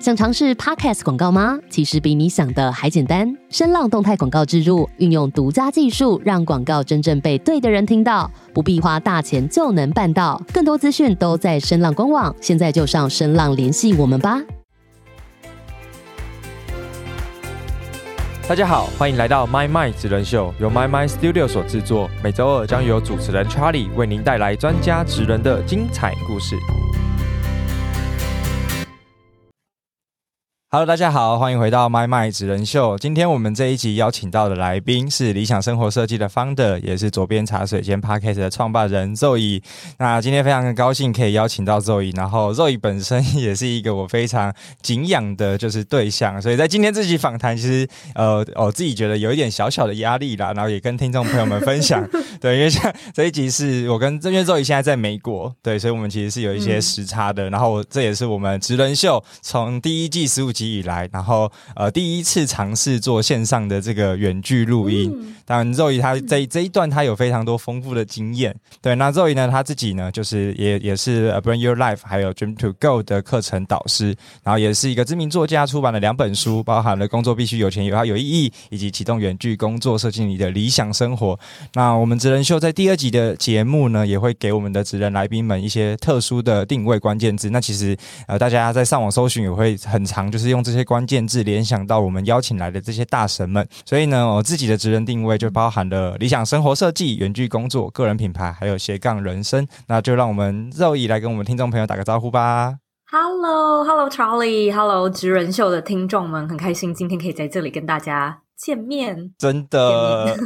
想尝试 Podcast 广告吗？其实比你想的还简单。声浪动态广告植入，运用独家技术，让广告真正被对的人听到，不必花大钱就能办到。更多资讯都在声浪官网，现在就上声浪联系我们吧。大家好，欢迎来到 My My 职人秀，由 My My Studio 所制作。每周二将由主持人 Charlie 为您带来专家职人的精彩故事。Hello，大家好，欢迎回到 My My 职人秀。今天我们这一集邀请到的来宾是理想生活设计的 Founder，也是左边茶水间 Podcast 的创办人 Zoe。那今天非常的高兴可以邀请到 Zoe，然后 Zoe 本身 也是一个我非常敬仰的，就是对象。所以在今天这集访谈，其实呃，我自己觉得有一点小小的压力啦，然后也跟听众朋友们分享。对，因为像这一集是我跟因为 Zoe 现在在美国，对，所以我们其实是有一些时差的。然后这也是我们职人秀从第一季十五集。以来，然后呃，第一次尝试做线上的这个远距录音。当然，Zoe 他这这一段他有非常多丰富的经验。对，那 Zoe 呢，他自己呢，就是也也是 Bring Your Life 还有 Dream to Go 的课程导师，然后也是一个知名作家，出版了两本书，包含了工作必须有钱有要有意义，以及启动远距工作设计你的理想生活。那我们职人秀在第二集的节目呢，也会给我们的职人来宾们一些特殊的定位关键字。那其实呃，大家在上网搜寻也会很长，就是用这些关键字联想到我们邀请来的这些大神们。所以呢，我自己的职人定位就包含了理想生活设计、远距工作、个人品牌，还有斜杠人生。那就让我们肉乙来跟我们听众朋友打个招呼吧。Hello，Hello，Charlie，Hello，职人秀的听众们，很开心今天可以在这里跟大家。见面真的，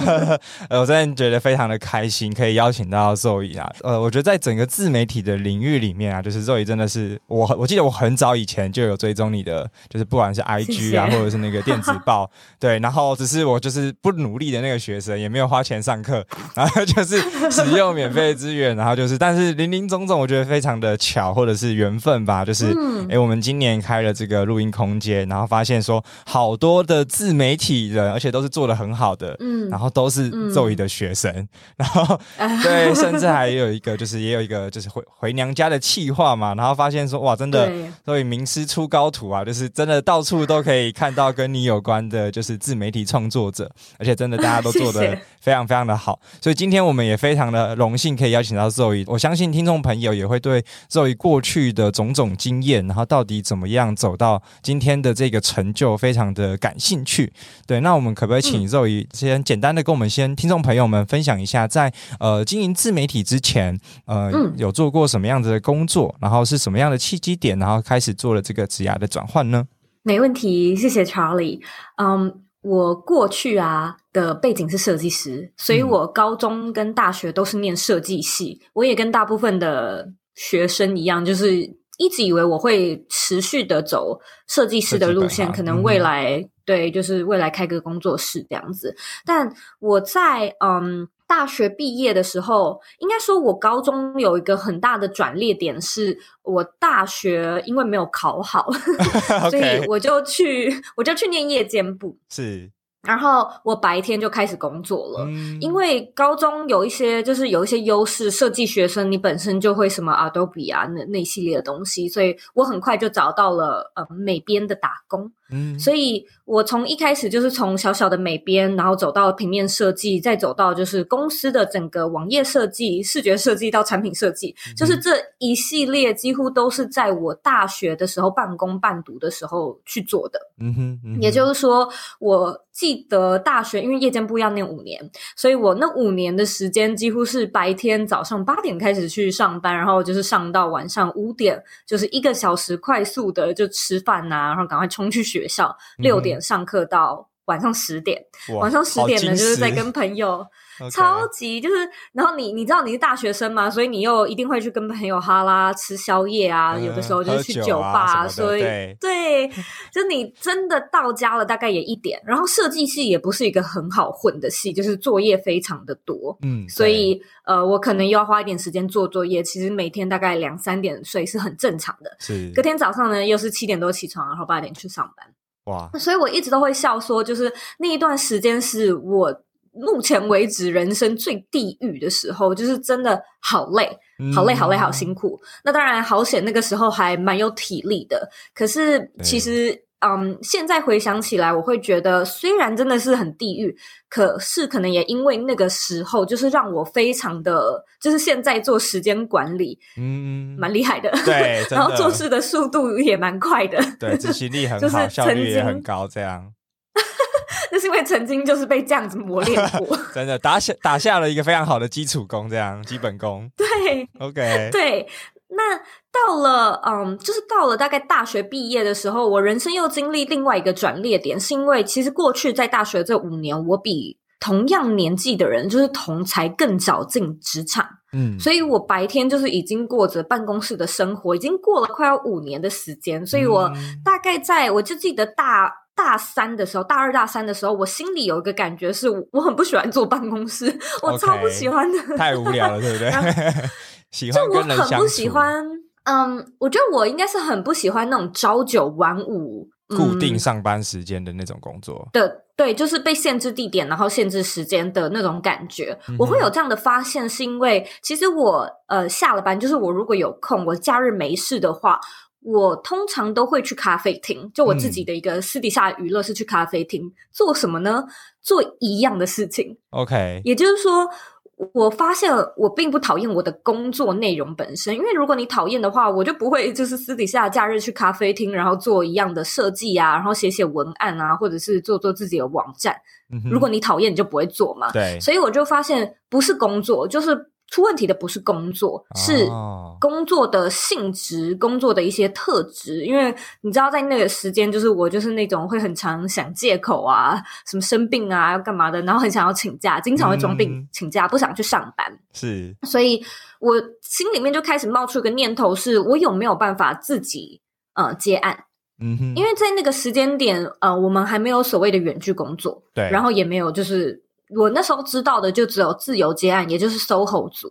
呃，我真的觉得非常的开心，可以邀请到 Zoe 啊。呃，我觉得在整个自媒体的领域里面啊，就是 Zoe 真的是我，我记得我很早以前就有追踪你的，就是不管是 IG 啊，或者是那个电子报，对。然后只是我就是不努力的那个学生，也没有花钱上课，然后就是使用免费资源，然后就是，但是林林总总，我觉得非常的巧，或者是缘分吧。就是，哎，我们今年开了这个录音空间，然后发现说好多的自媒体人，而且都是做的很好的，嗯，然后都是周瑜的学生，然后对，甚至还有一个就是也有一个就是回回娘家的气话嘛，然后发现说哇，真的所以名师出高徒啊，就是真的到处都可以看到跟你有关的，就是自媒体创作者，而且真的大家都做的非常非常的好，所以今天我们也非常的荣幸可以邀请到 Zoe，，我相信听众朋友也会对 Zoe 过去的种种经验，然后到底怎么样走到今天的这个成就，非常的感兴趣。对，那我们可不可以请 Zoe 先简单的跟我们先听众朋友们分享一下，在呃经营自媒体之前，呃有做过什么样子的工作，然后是什么样的契机点，然后开始做了这个职涯的转换呢？没问题，谢谢 Charlie。嗯，我过去啊的背景是设计师，所以我高中跟大学都是念设计系，我也跟大部分的学生一样，就是。一直以为我会持续的走设计师的路线，可能未来对，就是未来开个工作室这样子。但我在嗯大学毕业的时候，应该说我高中有一个很大的转捩点，是我大学因为没有考好，所以我就去我就去念夜间部。是。然后我白天就开始工作了，因为高中有一些就是有一些优势，设计学生你本身就会什么 Adobe 啊那那系列的东西，所以我很快就找到了呃美编的打工。嗯，所以我从一开始就是从小小的美编，然后走到平面设计，再走到就是公司的整个网页设计、视觉设计到产品设计，就是这一系列几乎都是在我大学的时候半工半读的时候去做的。嗯哼，也就是说，我记得大学因为夜间部要念五年，所以我那五年的时间几乎是白天早上八点开始去上班，然后就是上到晚上五点，就是一个小时快速的就吃饭呐，然后赶快冲去学。学校六点上课到晚上十点，晚上十点呢就是在跟朋友。超级就是，然后你你知道你是大学生嘛，所以你又一定会去跟朋友哈拉吃宵夜啊，有的时候就是去酒吧，所以对，就你真的到家了大概也一点，然后设计系也不是一个很好混的系，就是作业非常的多，嗯，所以呃，我可能又要花一点时间做作业，其实每天大概两三点睡是很正常的，是。隔天早上呢又是七点多起床，然后八点去上班，哇，所以我一直都会笑说，就是那一段时间是我。目前为止人生最地狱的时候，就是真的好累，好累，好累，好辛苦。那当然好险，那个时候还蛮有体力的。可是其实。嗯，现在回想起来，我会觉得虽然真的是很地狱，可是可能也因为那个时候，就是让我非常的，就是现在做时间管理，嗯，蛮厉害的，对，然后做事的速度也蛮快的，对，执行力很好，效率也很高，这样。那是因为曾经就是被这样子磨练过，真的打下打下了一个非常好的基础功，这样基本功。对，OK，对。那到了，嗯，就是到了大概大学毕业的时候，我人生又经历另外一个转捩点，是因为其实过去在大学这五年，我比同样年纪的人，就是同才更早进职场，嗯，所以我白天就是已经过着办公室的生活，已经过了快要五年的时间，所以我大概在我就记得大大三的时候，大二大三的时候，我心里有一个感觉是，我很不喜欢坐办公室，我超不喜欢的，太无聊了，对不对？喜欢跟人相处。很不喜欢，嗯，我觉得我应该是很不喜欢那种朝九晚五、固定上班时间的那种工作。的对，就是被限制地点，然后限制时间的那种感觉。我会有这样的发现，是因为其实我呃下了班，就是我如果有空，我假日没事的话，我通常都会去咖啡厅。就我自己的一个私底下娱乐是去咖啡厅做什么呢？做一样的事情。OK，也就是说。我发现我并不讨厌我的工作内容本身，因为如果你讨厌的话，我就不会就是私底下假日去咖啡厅，然后做一样的设计啊，然后写写文案啊，或者是做做自己的网站。如果你讨厌，你就不会做嘛。对，所以我就发现不是工作，就是。出问题的不是工作，是工作的性质、工作的一些特质。因为你知道，在那个时间，就是我就是那种会很常想借口啊，什么生病啊，要干嘛的，然后很想要请假，经常会装病请假，不想去上班。是，所以我心里面就开始冒出一个念头：，是我有没有办法自己呃接案？嗯哼，因为在那个时间点，呃，我们还没有所谓的远距工作，对，然后也没有就是。我那时候知道的就只有自由接案，也就是 SOHO 族，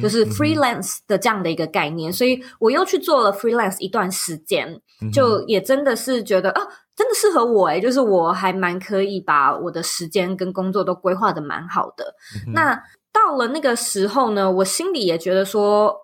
就是 freelance 的这样的一个概念，所以我又去做了 freelance 一段时间，就也真的是觉得啊，真的适合我诶就是我还蛮可以把我的时间跟工作都规划的蛮好的。那到了那个时候呢，我心里也觉得说，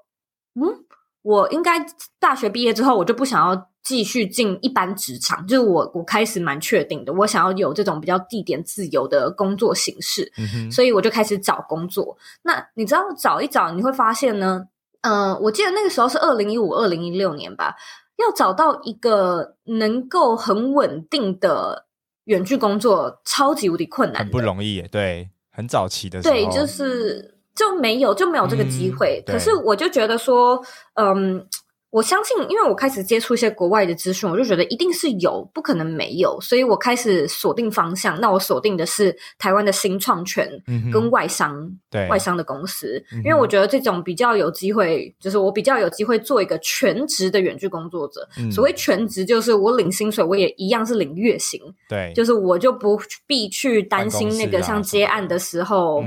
嗯，我应该大学毕业之后，我就不想要。继续进一般职场，就是我我开始蛮确定的，我想要有这种比较地点自由的工作形式，所以我就开始找工作。那你知道找一找，你会发现呢？嗯，我记得那个时候是二零一五、二零一六年吧，要找到一个能够很稳定的远距工作，超级无敌困难，很不容易耶。对，很早期的时候，对，就是就没有就没有这个机会。可是我就觉得说，嗯。我相信，因为我开始接触一些国外的资讯，我就觉得一定是有，不可能没有，所以我开始锁定方向。那我锁定的是台湾的新创权跟外商，对外商的公司，因为我觉得这种比较有机会，就是我比较有机会做一个全职的远距工作者。所谓全职，就是我领薪水，我也一样是领月薪，对，就是我就不必去担心那个像接案的时候，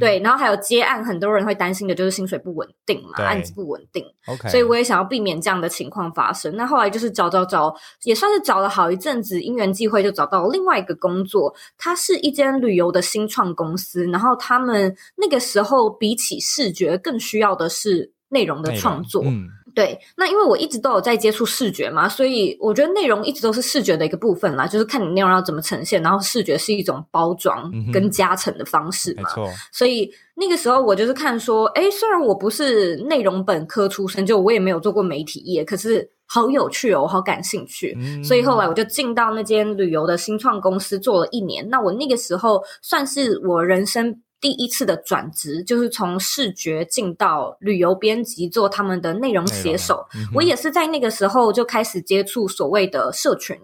对，然后还有接案，很多人会担心的就是薪水不稳定嘛，案子不稳定，OK，所以我也想要避。避免这样的情况发生。那后来就是找找找，也算是找了好一阵子，因缘际会就找到另外一个工作。它是一间旅游的新创公司，然后他们那个时候比起视觉更需要的是内容的创作。对。那因为我一直都有在接触视觉嘛，所以我觉得内容一直都是视觉的一个部分啦。就是看你内容要怎么呈现，然后视觉是一种包装跟加成的方式嘛。所以。那个时候我就是看说，哎，虽然我不是内容本科出身，就我也没有做过媒体业，可是好有趣哦，我好感兴趣，所以后来我就进到那间旅游的新创公司做了一年。那我那个时候算是我人生第一次的转职，就是从视觉进到旅游编辑，做他们的内容写手。我也是在那个时候就开始接触所谓的社群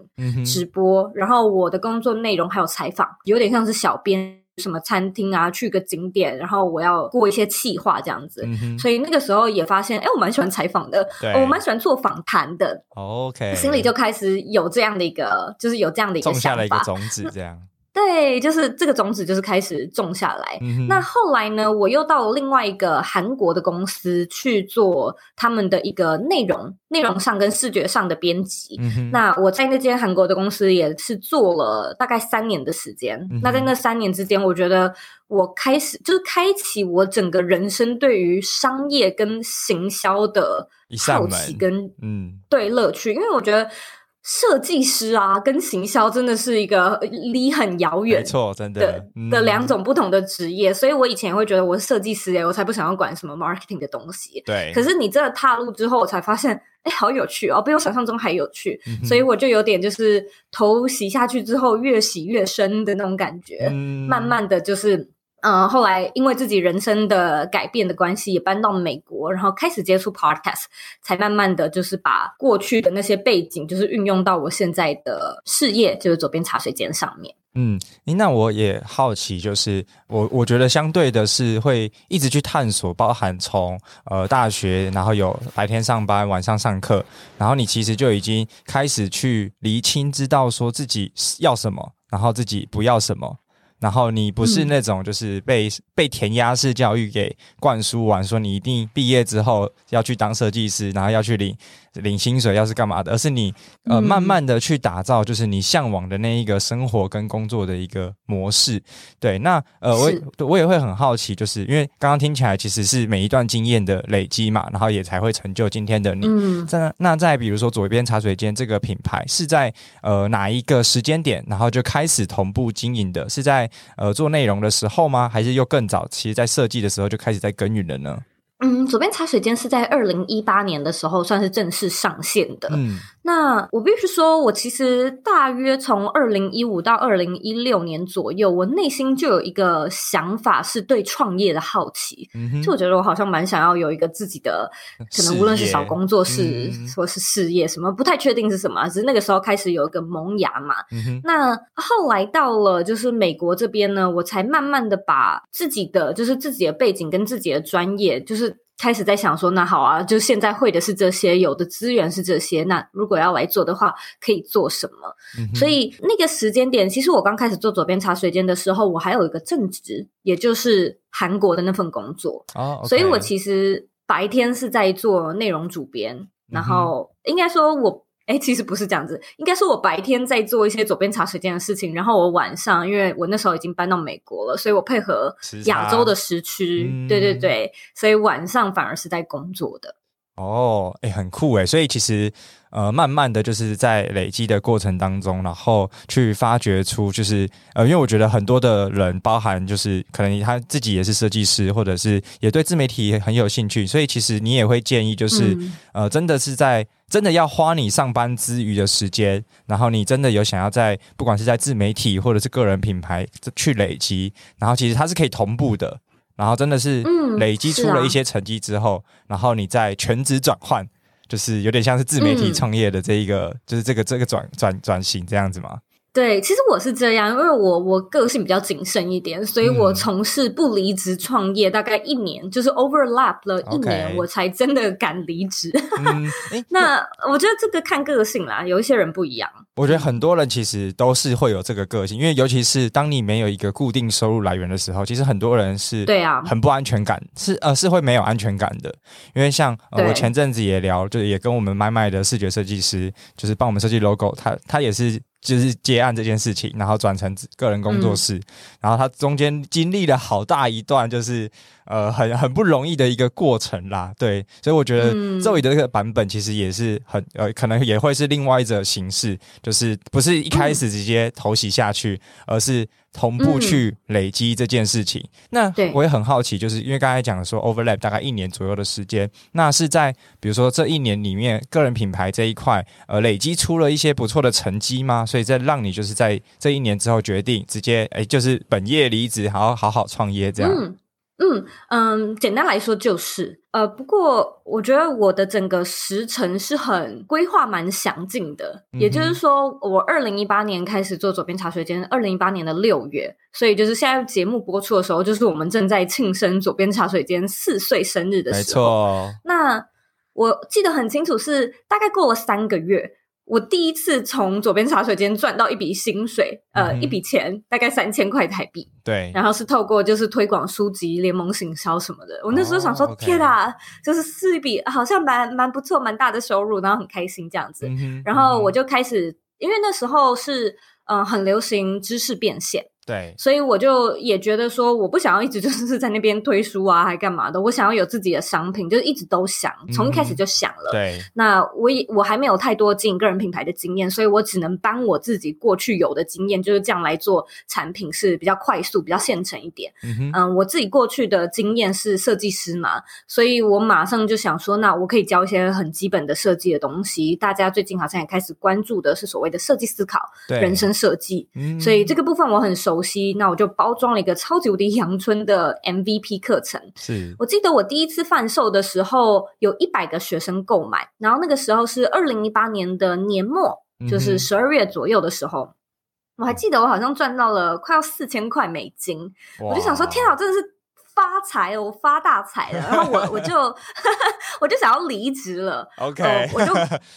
直播，然后我的工作内容还有采访，有点像是小编。什么餐厅啊，去个景点，然后我要过一些气话这样子，所以那个时候也发现，哎，我蛮喜欢采访的，我蛮喜欢做访谈的。OK，心里就开始有这样的一个，就是有这样的一个种下了一个种子，这样。对，就是这个种子就是开始种下来。那后来呢，我又到了另外一个韩国的公司去做他们的一个内容、内容上跟视觉上的编辑。那我在那间韩国的公司也是做了大概三年的时间。那在那三年之间，我觉得我开始就是开启我整个人生对于商业跟行销的好奇跟嗯对乐趣，因为我觉得。设计师啊，跟行销真的是一个离很遥远，没错，真的的两种不同的职业。所以我以前会觉得我是设计师哎，我才不想要管什么 marketing 的东西。对，可是你真的踏入之后，我才发现，哎，好有趣哦，比我想象中还有趣。所以我就有点就是头洗下去之后，越洗越深的那种感觉，慢慢的就是。嗯，后来因为自己人生的改变的关系，也搬到美国，然后开始接触 podcast，才慢慢的就是把过去的那些背景，就是运用到我现在的事业，就是左边茶水间上面。嗯，那我也好奇，就是我我觉得相对的是会一直去探索，包含从呃大学，然后有白天上班，晚上上课，然后你其实就已经开始去厘清，知道说自己要什么，然后自己不要什么。然后你不是那种就是被被填鸭式教育给灌输完，说你一定毕业之后要去当设计师，然后要去领。领薪水要是干嘛的，而是你呃慢慢的去打造，就是你向往的那一个生活跟工作的一个模式。对，那呃我我也会很好奇，就是因为刚刚听起来其实是每一段经验的累积嘛，然后也才会成就今天的你。在那在比如说左边茶水间这个品牌是在呃哪一个时间点，然后就开始同步经营的？是在呃做内容的时候吗？还是又更早？其实在设计的时候就开始在耕耘了呢？嗯，左边茶水间是在二零一八年的时候算是正式上线的。嗯，那我必须说，我其实大约从二零一五到二零一六年左右，我内心就有一个想法，是对创业的好奇。嗯就我觉得我好像蛮想要有一个自己的，可能无论是小工作室或是事业，什么不太确定是什么，只是那个时候开始有一个萌芽嘛。那后来到了就是美国这边呢，我才慢慢的把自己的就是自己的背景跟自己的专业就是。开始在想说，那好啊，就现在会的是这些，有的资源是这些。那如果要来做的话，可以做什么？所以那个时间点，其实我刚开始做左边茶水间的时候，我还有一个正职，也就是韩国的那份工作。哦，所以我其实白天是在做内容主编，然后应该说我。哎，其实不是这样子，应该是我白天在做一些左边茶水间的事情，然后我晚上，因为我那时候已经搬到美国了，所以我配合亚洲的时区，对对对，所以晚上反而是在工作的。哦，哎，很酷哎，所以其实。呃，慢慢的就是在累积的过程当中，然后去发掘出，就是呃，因为我觉得很多的人，包含就是可能他自己也是设计师，或者是也对自媒体很有兴趣，所以其实你也会建议，就是呃，真的是在真的要花你上班之余的时间，然后你真的有想要在不管是在自媒体或者是个人品牌去累积，然后其实它是可以同步的，然后真的是累积出了一些成绩之后，然后你再全职转换。就是有点像是自媒体创业的这一个，就是这个这个转转转型这样子吗？对，其实我是这样，因为我我个性比较谨慎一点，所以我从事不离职创业大概一年，就是 overlap 了一年，我才真的敢离职。那我觉得这个看个性啦，有一些人不一样。我觉得很多人其实都是会有这个个性，因为尤其是当你没有一个固定收入来源的时候，其实很多人是对啊，很不安全感，是呃是会没有安全感的。因为像我前阵子也聊，就是也跟我们麦麦的视觉设计师，就是帮我们设计 logo，他他也是。就是接案这件事情，然后转成个人工作室，然后他中间经历了好大一段，就是呃很很不容易的一个过程啦。对，所以我觉得周宇的这个版本其实也是很呃，可能也会是另外一种形式，就是不是一开始直接投袭下去，而是。同步去累积这件事情，那我也很好奇，就是因为刚才讲说 overlap 大概一年左右的时间，那是在比如说这一年里面，个人品牌这一块呃累积出了一些不错的成绩吗？所以在让你就是在这一年之后决定直接哎就是本业离职，好好好好创业这样。嗯嗯嗯，简单来说就是，呃，不过我觉得我的整个时程是很规划蛮详尽的，也就是说，我二零一八年开始做左边茶水间，二零一八年的六月，所以就是现在节目播出的时候，就是我们正在庆生左边茶水间四岁生日的时候。没错，那我记得很清楚，是大概过了三个月。我第一次从左边茶水间赚到一笔薪水，呃，一笔钱大概三千块台币。对，然后是透过就是推广书籍、联盟行销什么的。我那时候想说，天啊，就是是一笔好像蛮蛮不错、蛮大的收入，然后很开心这样子。然后我就开始，因为那时候是嗯很流行知识变现。对，所以我就也觉得说，我不想要一直就是在那边推书啊，还干嘛的？我想要有自己的商品，就是一直都想，从一开始就想了。对，那我也我还没有太多经营个人品牌的经验，所以我只能帮我自己过去有的经验，就是这样来做产品是比较快速、比较现成一点。嗯，我自己过去的经验是设计师嘛，所以我马上就想说，那我可以教一些很基本的设计的东西。大家最近好像也开始关注的是所谓的设计思考、人生设计，所以这个部分我很熟。熟悉，那我就包装了一个超级无敌阳春的 MVP 课程。是我记得我第一次贩售的时候，有一百个学生购买，然后那个时候是二零一八年的年末，就是十二月左右的时候，我还记得我好像赚到了快要四千块美金，我就想说，天啊，真的是。发财哦，发大财了！然后我我就 我就想要离职了。OK，我就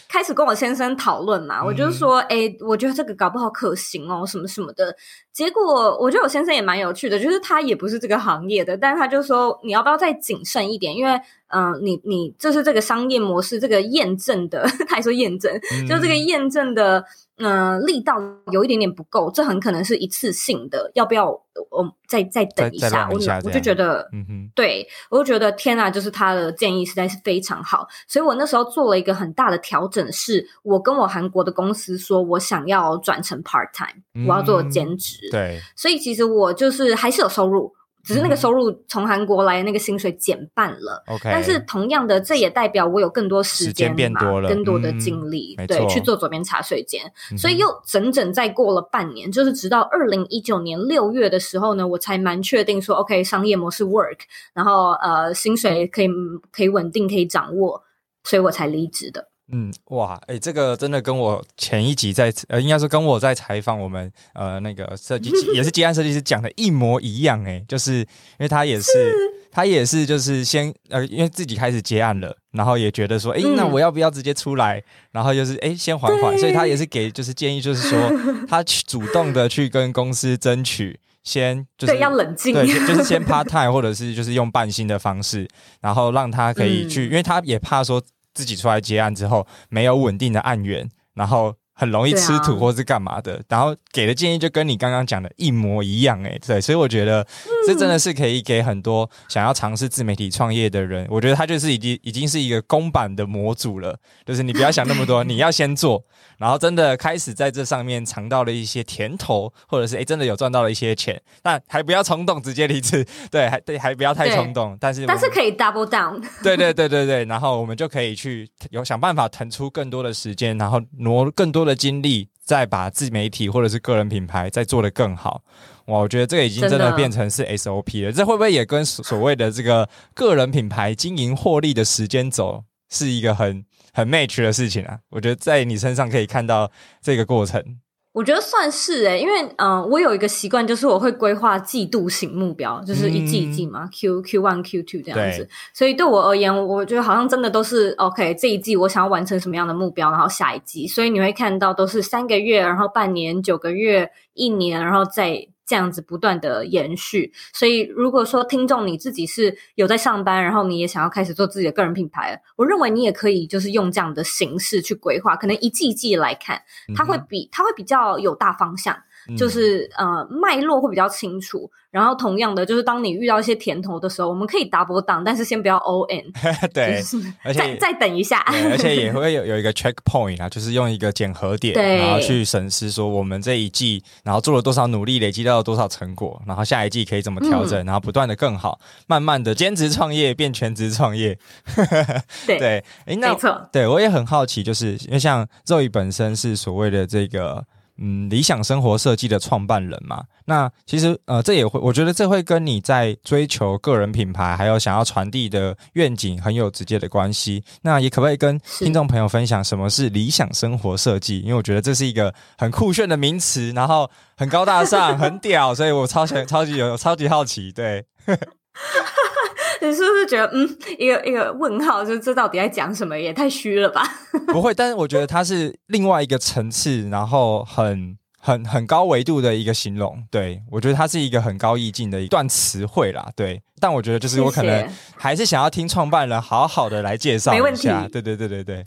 开始跟我先生讨论嘛。我就说，哎，我觉得这个搞不好可行哦，什么什么的。结果我觉得我先生也蛮有趣的，就是他也不是这个行业的，但是他就说，你要不要再谨慎一点？因为嗯，你你就是这个商业模式，这个验证的，他 还说验证，就这个验证的。嗯，力道有一点点不够，这很可能是一次性的。要不要我再再等一下？我我就觉得，嗯哼，对我就觉得天啊，就是他的建议实在是非常好，所以我那时候做了一个很大的调整，是我跟我韩国的公司说，我想要转成 part time，我要做兼职。对，所以其实我就是还是有收入。只是那个收入从韩国来的那个薪水减半了，OK。但是同样的，这也代表我有更多时间变多了，更多的精力，对，去做左边茶水间。所以又整整再过了半年，就是直到二零一九年六月的时候呢，我才蛮确定说，OK，商业模式 work，然后呃，薪水可以可以稳定，可以掌握，所以我才离职的。嗯，哇，哎，这个真的跟我前一集在呃，应该说跟我在采访我们呃那个设计也是接案设计师讲的一模一样，哎，就是因为他也是他也是就是先呃，因为自己开始接案了，然后也觉得说，哎，那我要不要直接出来？然后就是哎，先缓缓，所以他也是给就是建议，就是说 他去主动的去跟公司争取，先就是要冷静，对，就是先 part time 或者是就是用半薪的方式，然后让他可以去，因为他也怕说。自己出来接案之后，没有稳定的案源，然后。很容易吃土或是干嘛的，然后给的建议就跟你刚刚讲的一模一样，哎，对，所以我觉得这真的是可以给很多想要尝试自媒体创业的人，我觉得他就是已经已经是一个公版的模组了，就是你不要想那么多，你要先做，然后真的开始在这上面尝到了一些甜头，或者是哎真的有赚到了一些钱，但还不要冲动直接离职，对，还对还不要太冲动，但是但是可以 double down，对对对对对，然后我们就可以去有想办法腾出更多的时间，然后挪更多的。精力再把自媒体或者是个人品牌再做得更好，哇！我觉得这个已经真的变成是 SOP 了。这会不会也跟所谓的这个个人品牌经营获利的时间轴是一个很很 match 的事情啊？我觉得在你身上可以看到这个过程。我觉得算是诶，因为嗯，我有一个习惯，就是我会规划季度型目标，就是一季一季嘛，Q Q one Q two 这样子。所以对我而言，我觉得好像真的都是 OK。这一季我想要完成什么样的目标，然后下一季，所以你会看到都是三个月，然后半年、九个月、一年，然后再。这样子不断的延续，所以如果说听众你自己是有在上班，然后你也想要开始做自己的个人品牌，我认为你也可以就是用这样的形式去规划，可能一季一季来看，它会比它会比较有大方向，就是呃脉络会比较清楚。然后同样的，就是当你遇到一些甜头的时候，我们可以 double down，但是先不要 all in。对，而且再再等一下，而且也 会有有一个 check point 啊，就是用一个检核点，然后去审视说我们这一季然后做了多少努力，累积到了多少成果，然后下一季可以怎么调整，然后不断的更好，慢慢的兼职创业变全职创业。对对，哎，那没错，对我也很好奇，就是因为像 Zoe 本身是所谓的这个。嗯，理想生活设计的创办人嘛，那其实呃，这也会，我觉得这会跟你在追求个人品牌，还有想要传递的愿景很有直接的关系。那也可不可以跟听众朋友分享什么是理想生活设计？因为我觉得这是一个很酷炫的名词，然后很高大上，很屌，所以我超想超级有超级好奇，对。你是不是觉得嗯，一个一个问号，就是这到底在讲什么？也太虚了吧？不会，但是我觉得它是另外一个层次，然后很很很高维度的一个形容。对我觉得它是一个很高意境的一段词汇啦。对，但我觉得就是我可能 还是想要听创办人好好的来介绍一下。对对对对对，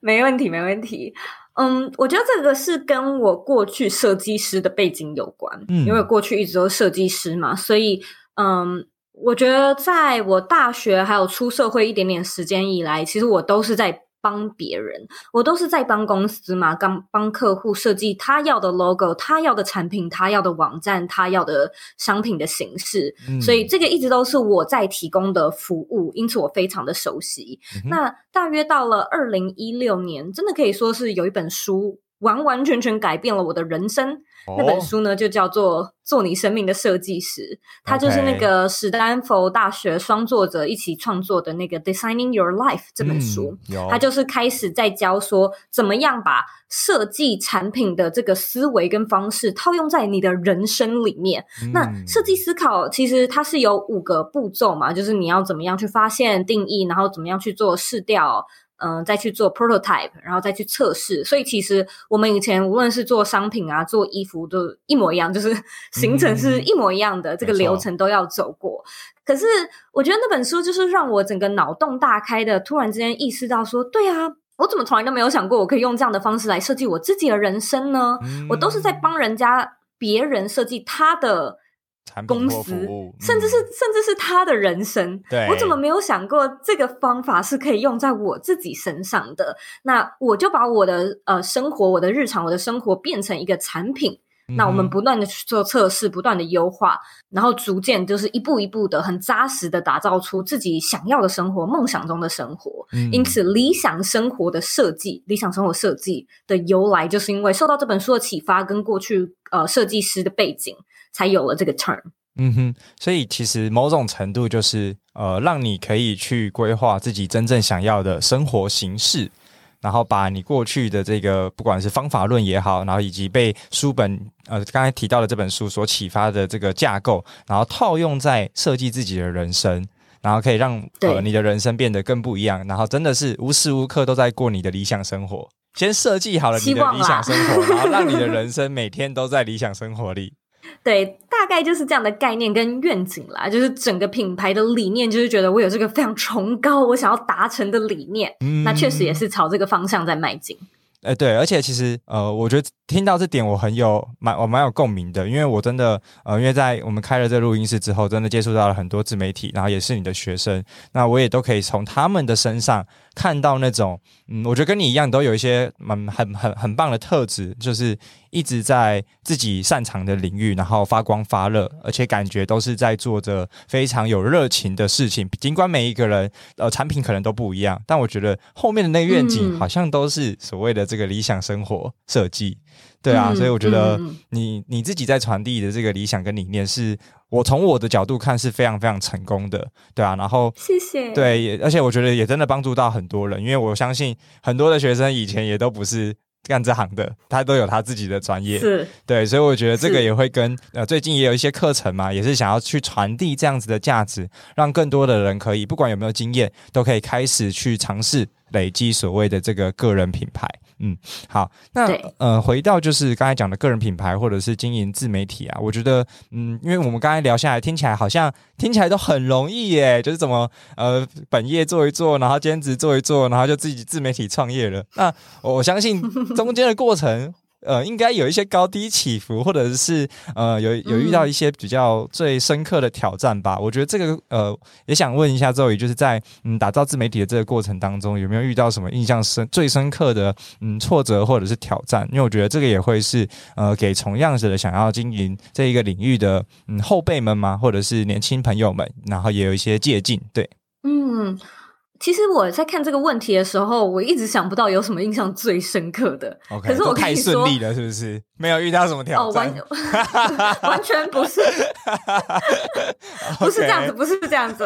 没问题，没问题。嗯，我觉得这个是跟我过去设计师的背景有关，因为过去一直都是设计师嘛，所以嗯。我觉得，在我大学还有出社会一点点时间以来，其实我都是在帮别人，我都是在帮公司嘛，刚帮客户设计他要的 logo，他要的产品，他要的网站，他要的商品的形式，所以这个一直都是我在提供的服务，因此我非常的熟悉。那大约到了二零一六年，真的可以说是有一本书。完完全全改变了我的人生。那本书呢，就叫做《做你生命的设计师》，它就是那个史丹佛大学双作者一起创作的那个《Designing Your Life》这本书。它就是开始在教说，怎么样把设计产品的这个思维跟方式套用在你的人生里面。那设计思考其实它是有五个步骤嘛，就是你要怎么样去发现、定义，然后怎么样去做试调。嗯，再去做 prototype，然后再去测试。所以其实我们以前无论是做商品啊，做衣服都一模一样，就是行程是一模一样的，这个流程都要走过。可是我觉得那本书就是让我整个脑洞大开的，突然之间意识到说，对啊，我怎么从来都没有想过，我可以用这样的方式来设计我自己的人生呢？我都是在帮人家别人设计他的。公司，甚至是甚至是他的人生，对我怎么没有想过这个方法是可以用在我自己身上的？那我就把我的呃生活、我的日常、我的生活变成一个产品。那我们不断的去做测试，不断的优化，然后逐渐就是一步一步的很扎实的打造出自己想要的生活、梦想中的生活。因此，理想生活的设计、理想生活设计的由来，就是因为受到这本书的启发，跟过去呃设计师的背景。才有了这个 term。嗯哼，所以其实某种程度就是呃，让你可以去规划自己真正想要的生活形式，然后把你过去的这个不管是方法论也好，然后以及被书本呃刚才提到的这本书所启发的这个架构，然后套用在设计自己的人生，然后可以让呃你的人生变得更不一样，然后真的是无时无刻都在过你的理想生活。先设计好了你的理想生活，然后让你的人生每天都在理想生活里。对，大概就是这样的概念跟愿景啦，就是整个品牌的理念，就是觉得我有这个非常崇高，我想要达成的理念，那确实也是朝这个方向在迈进。哎，对，而且其实呃，我觉得听到这点我很有蛮我蛮有共鸣的，因为我真的呃，因为在我们开了这录音室之后，真的接触到了很多自媒体，然后也是你的学生，那我也都可以从他们的身上。看到那种，嗯，我觉得跟你一样，都有一些蛮很很很棒的特质，就是一直在自己擅长的领域，然后发光发热，而且感觉都是在做着非常有热情的事情。尽管每一个人呃产品可能都不一样，但我觉得后面的那个愿景好像都是所谓的这个理想生活设计。对啊，所以我觉得你你自己在传递的这个理想跟理念，是我从我的角度看是非常非常成功的，对啊。然后谢谢。对，而且我觉得也真的帮助到很多人，因为我相信很多的学生以前也都不是干这行的，他都有他自己的专业。是。对，所以我觉得这个也会跟呃最近也有一些课程嘛，也是想要去传递这样子的价值，让更多的人可以不管有没有经验，都可以开始去尝试累积所谓的这个个人品牌。嗯，好，那呃，回到就是刚才讲的个人品牌或者是经营自媒体啊，我觉得，嗯，因为我们刚才聊下来，听起来好像听起来都很容易耶，就是怎么呃，本业做一做，然后兼职做一做，然后就自己自媒体创业了。那我相信中间的过程。呃，应该有一些高低起伏，或者是呃，有有遇到一些比较最深刻的挑战吧。我觉得这个呃，也想问一下周宇，就是在嗯打造自媒体的这个过程当中，有没有遇到什么印象深、最深刻的嗯挫折或者是挑战？因为我觉得这个也会是呃，给同样子的想要经营这一个领域的嗯后辈们嘛，或者是年轻朋友们，然后也有一些借鉴。对，嗯。其实我在看这个问题的时候，我一直想不到有什什么印象最深刻的。可是我太顺利了，是不是？没有遇到什么挑战？完全不是，不是这样子，不是这样子。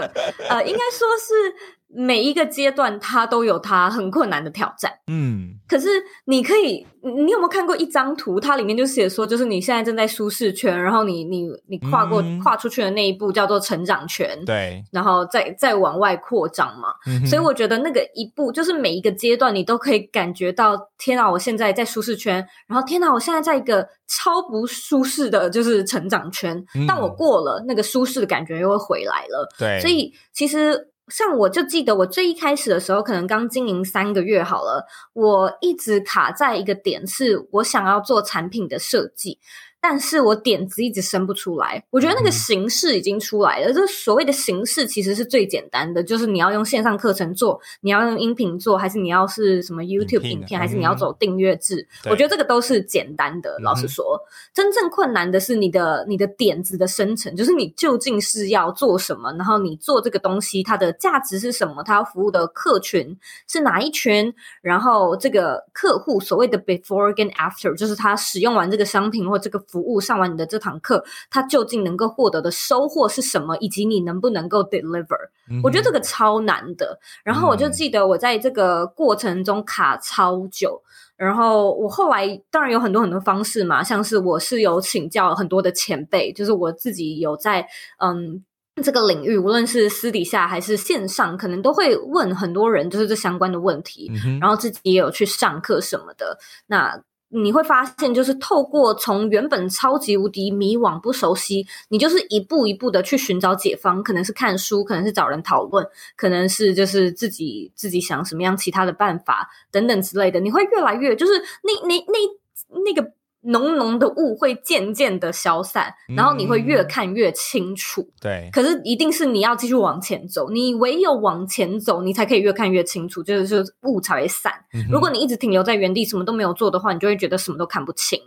呃，应该说是每一个阶段它都有它很困难的挑战。嗯，可是你可以，你有没有看过一张图？它里面就写说，就是你现在正在舒适圈，然后你你你跨过跨出去的那一步叫做成长圈，对，然后再再往外扩张嘛。所以我觉得那个一步就是每一个阶段你都可以感觉到，天啊，我现在在舒适圈，然后天啊，我现在在一个超不舒适的就是成长圈，但我过了那个舒适的感觉又会回来了。对，所以其实。像我就记得我最一开始的时候，可能刚经营三个月好了，我一直卡在一个点，是我想要做产品的设计。但是我点子一直生不出来，我觉得那个形式已经出来了。这所谓的形式其实是最简单的，就是你要用线上课程做，你要用音频做，还是你要是什么 YouTube 影片，还是你要走订阅制？我觉得这个都是简单的。老实说，真正困难的是你的你的点子的生成，就是你究竟是要做什么，然后你做这个东西它的价值是什么，它要服务的客群是哪一群，然后这个客户所谓的 before 跟 after，就是他使用完这个商品或这个。服务上完你的这堂课，他究竟能够获得的收获是什么？以及你能不能够 deliver？我觉得这个超难的。然后我就记得我在这个过程中卡超久。然后我后来当然有很多很多方式嘛，像是我是有请教很多的前辈，就是我自己有在嗯这个领域，无论是私底下还是线上，可能都会问很多人就是这相关的问题。然后自己也有去上课什么的。那你会发现，就是透过从原本超级无敌迷惘、不熟悉，你就是一步一步的去寻找解方，可能是看书，可能是找人讨论，可能是就是自己自己想什么样其他的办法等等之类的，你会越来越就是那那那那个。浓浓的雾会渐渐的消散，然后你会越看越清楚。对，可是一定是你要继续往前走，你唯有往前走，你才可以越看越清楚，就是就是雾才会散。如果你一直停留在原地，什么都没有做的话，你就会觉得什么都看不清。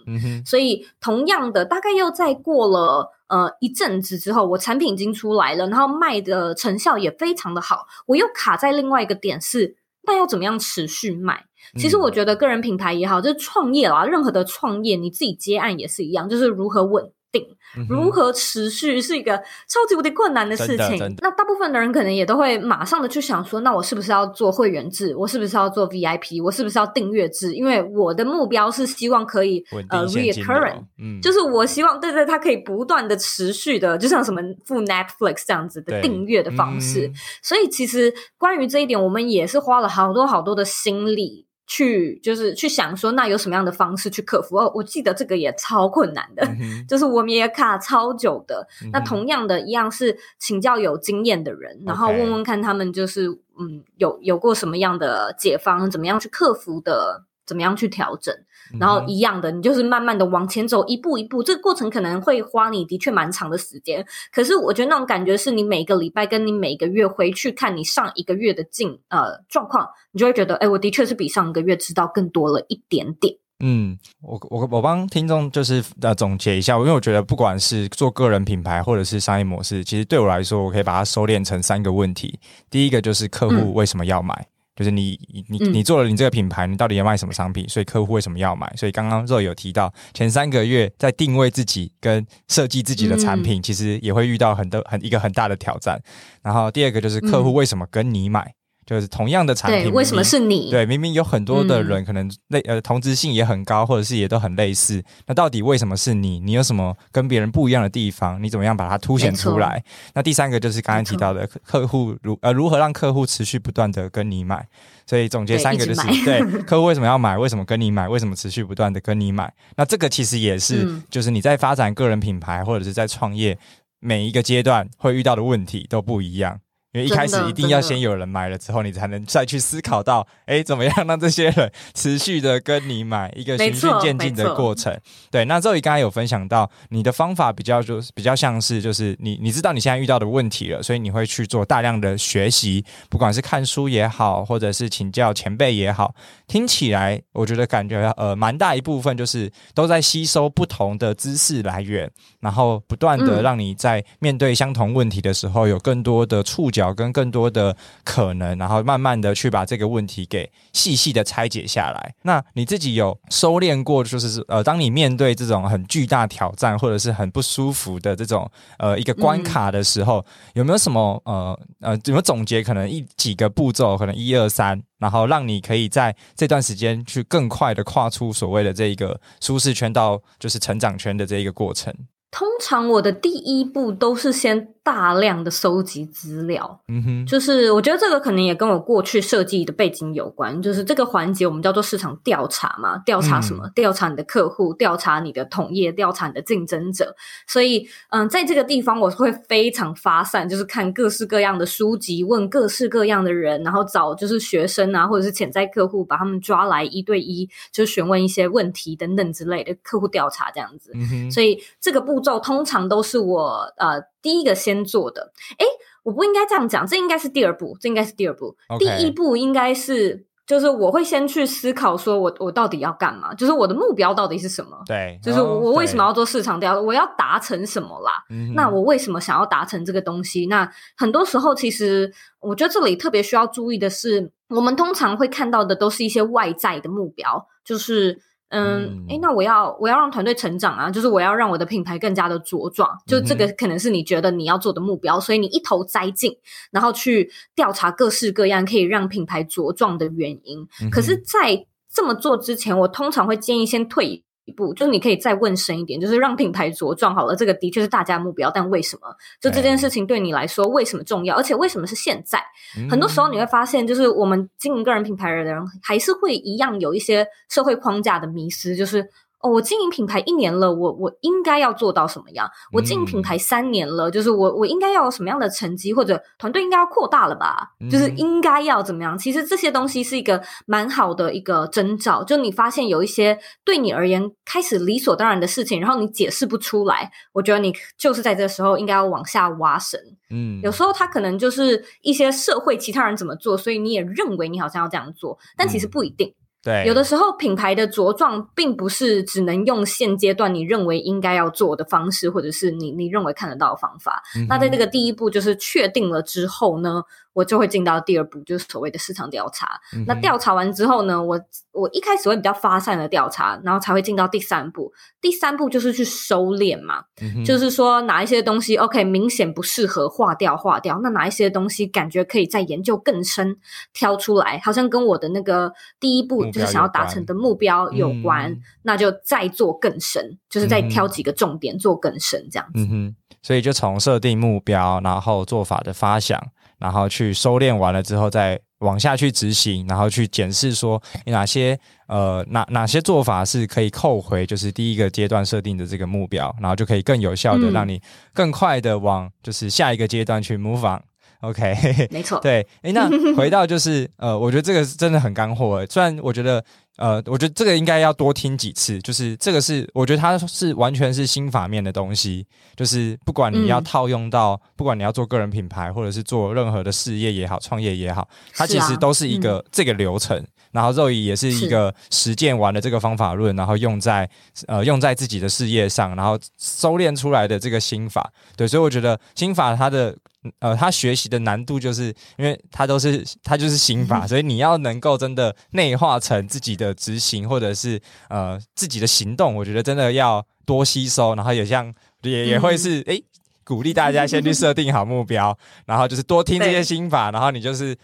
所以，同样的，大概又再过了呃一阵子之后，我产品已经出来了，然后卖的成效也非常的好，我又卡在另外一个点是，那要怎么样持续卖？其实我觉得个人品牌也好，就是创业啦，任何的创业，你自己接案也是一样，就是如何稳。定如何持续是一个超级无敌困难的事情。那大部分的人可能也都会马上的去想说，那我是不是要做会员制？我是不是要做 VIP？我是不是要订阅制？因为我的目标是希望可以呃 recurrent，嗯，就是我希望对对，它可以不断的持续的，就像什么付 Netflix 这样子的订阅的方式。所以其实关于这一点，我们也是花了好多好多的心力。去就是去想说，那有什么样的方式去克服？哦，我记得这个也超困难的，就是我们也卡超久的。那同样的一样是请教有经验的人，然后问问看他们就是嗯有有过什么样的解方，怎么样去克服的。怎么样去调整？然后一样的，你就是慢慢的往前走，一步一步。这个过程可能会花你的确蛮长的时间。可是我觉得那种感觉是你每个礼拜跟你每个月回去看你上一个月的进呃状况，你就会觉得，哎，我的确是比上个月知道更多了一点点。嗯，我我我帮听众就是呃总结一下，因为我觉得不管是做个人品牌或者是商业模式，其实对我来说，我可以把它收敛成三个问题。第一个就是客户为什么要买？就是你你你做了你这个品牌，你到底要卖什么商品？所以客户为什么要买？所以刚刚若有提到前三个月在定位自己跟设计自己的产品，其实也会遇到很多很一个很大的挑战。然后第二个就是客户为什么跟你买？就是同样的产品，为什么是你？对，明明有很多的人可能类呃同质性也很高，或者是也都很类似。那到底为什么是你？你有什么跟别人不一样的地方？你怎么样把它凸显出来？那第三个就是刚才提到的客户如呃如何让客户持续不断的跟你买。所以总结三个就是对 客户为什么要买？为什么跟你买？为什么持续不断的跟你买？那这个其实也是就是你在发展个人品牌或者是在创业每一个阶段会遇到的问题都不一样。因为一开始一定要先有人买了之后，你才能再去思考到，哎，怎么样让这些人持续的跟你买，一个循序渐进的过程。对，那周宇刚才有分享到，你的方法比较就是比较像是，就是你你知道你现在遇到的问题了，所以你会去做大量的学习，不管是看书也好，或者是请教前辈也好，听起来我觉得感觉呃蛮大一部分就是都在吸收不同的知识来源，然后不断的让你在面对相同问题的时候有更多的触角。角跟更多的可能，然后慢慢的去把这个问题给细细的拆解下来。那你自己有收敛过，就是呃，当你面对这种很巨大挑战或者是很不舒服的这种呃一个关卡的时候，有没有什么呃呃，有没有总结可能一几个步骤，可能一二三，然后让你可以在这段时间去更快的跨出所谓的这一个舒适圈到就是成长圈的这一个过程？通常我的第一步都是先。大量的收集资料，嗯哼，就是我觉得这个可能也跟我过去设计的背景有关。就是这个环节我们叫做市场调查嘛，调查什么？调查你的客户，调查你的同业，调查你的竞争者。所以，嗯，在这个地方我会非常发散，就是看各式各样的书籍，问各式各样的人，然后找就是学生啊，或者是潜在客户，把他们抓来一对一，就询问一些问题等等之类的客户调查这样子。所以这个步骤通常都是我呃。第一个先做的，哎，我不应该这样讲，这应该是第二步，这应该是第二步。第一步应该是，就是我会先去思考，说我我到底要干嘛，就是我的目标到底是什么？对，就是我为什么要做市场调查？我要达成什么啦？那我为什么想要达成这个东西？那很多时候，其实我觉得这里特别需要注意的是，我们通常会看到的都是一些外在的目标，就是。嗯，哎，那我要我要让团队成长啊，就是我要让我的品牌更加的茁壮，就这个可能是你觉得你要做的目标，所以你一头栽进，然后去调查各式各样可以让品牌茁壮的原因。可是，在这么做之前，我通常会建议先退。一步就是你可以再问深一点，就是让品牌茁壮好了，这个的确是大家目标，但为什么？就这件事情对你来说为什么重要？而且为什么是现在？很多时候你会发现，就是我们经营个人品牌的人，还是会一样有一些社会框架的迷失，就是。哦，我经营品牌一年了，我我应该要做到什么样？我经营品牌三年了，就是我我应该要有什么样的成绩，或者团队应该要扩大了吧？就是应该要怎么样？其实这些东西是一个蛮好的一个征兆，就你发现有一些对你而言开始理所当然的事情，然后你解释不出来，我觉得你就是在这时候应该要往下挖深。嗯，有时候他可能就是一些社会其他人怎么做，所以你也认为你好像要这样做，但其实不一定。对，有的时候品牌的茁壮并不是只能用现阶段你认为应该要做的方式，或者是你你认为看得到的方法。那在这个第一步就是确定了之后呢？我就会进到第二步，就是所谓的市场调查。那调查完之后呢，我我一开始会比较发散的调查，然后才会进到第三步。第三步就是去收敛嘛，就是说哪一些东西 OK 明显不适合划掉划掉，那哪一些东西感觉可以再研究更深，挑出来，好像跟我的那个第一步就是想要达成的目标有关，那就再做更深，就是再挑几个重点做更深这样子。嗯哼，所以就从设定目标，然后做法的发想。然后去收敛完了之后，再往下去执行，然后去检视说哪些呃哪哪些做法是可以扣回，就是第一个阶段设定的这个目标，然后就可以更有效的让你更快的往就是下一个阶段去 move on。OK，没错，对，哎，那回到就是呃，我觉得这个是真的很干货，虽然我觉得。呃，我觉得这个应该要多听几次。就是这个是，我觉得它是完全是心法面的东西。就是不管你要套用到，不管你要做个人品牌，或者是做任何的事业也好，创业也好，它其实都是一个这个流程。然后肉姨也是一个实践完了这个方法论，然后用在呃用在自己的事业上，然后收敛出来的这个心法。对，所以我觉得心法它的。呃，它学习的难度就是因为它都是它就是心法，所以你要能够真的内化成自己的执行或者是呃自己的行动，我觉得真的要多吸收，然后也像也也会是诶鼓励大家先去设定好目标，然后就是多听这些心法，然后你就是。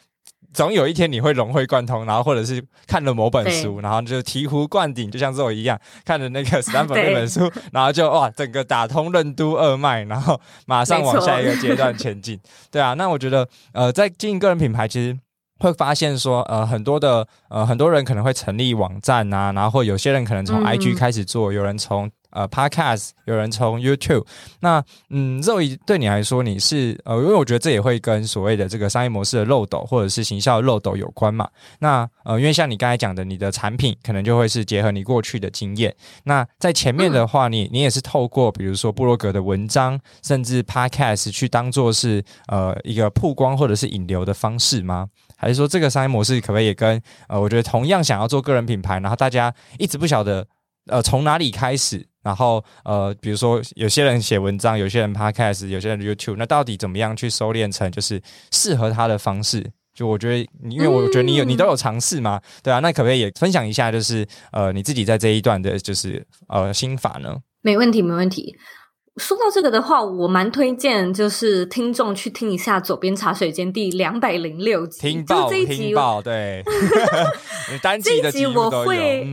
总有一天你会融会贯通，然后或者是看了某本书，然后就醍醐灌顶，就像是我一样看了那个斯坦福那本书，然后就哇，整个打通任督二脉，然后马上往下一个阶段前进。对啊，那我觉得呃，在经营个人品牌，其实会发现说呃，很多的呃，很多人可能会成立网站啊，然后有些人可能从 IG 开始做，有人从。呃，Podcast 有人从 YouTube，那嗯，肉一对你来说，你是呃，因为我觉得这也会跟所谓的这个商业模式的漏斗或者是行销漏斗有关嘛。那呃，因为像你刚才讲的，你的产品可能就会是结合你过去的经验。那在前面的话，你你也是透过比如说布洛格的文章，甚至 Podcast 去当做是呃一个曝光或者是引流的方式吗？还是说这个商业模式可不可以也跟呃，我觉得同样想要做个人品牌，然后大家一直不晓得呃从哪里开始？然后呃，比如说有些人写文章，有些人 podcast，有些人 YouTube，那到底怎么样去收敛成就是适合他的方式？就我觉得，因为我觉得你有你都有尝试嘛，对啊，那可不可以也分享一下，就是呃你自己在这一段的，就是呃心法呢？没问题，没问题。说到这个的话，我蛮推荐就是听众去听一下《左边茶水间》第两百零六集，听爆听爆，对，单集的集我会，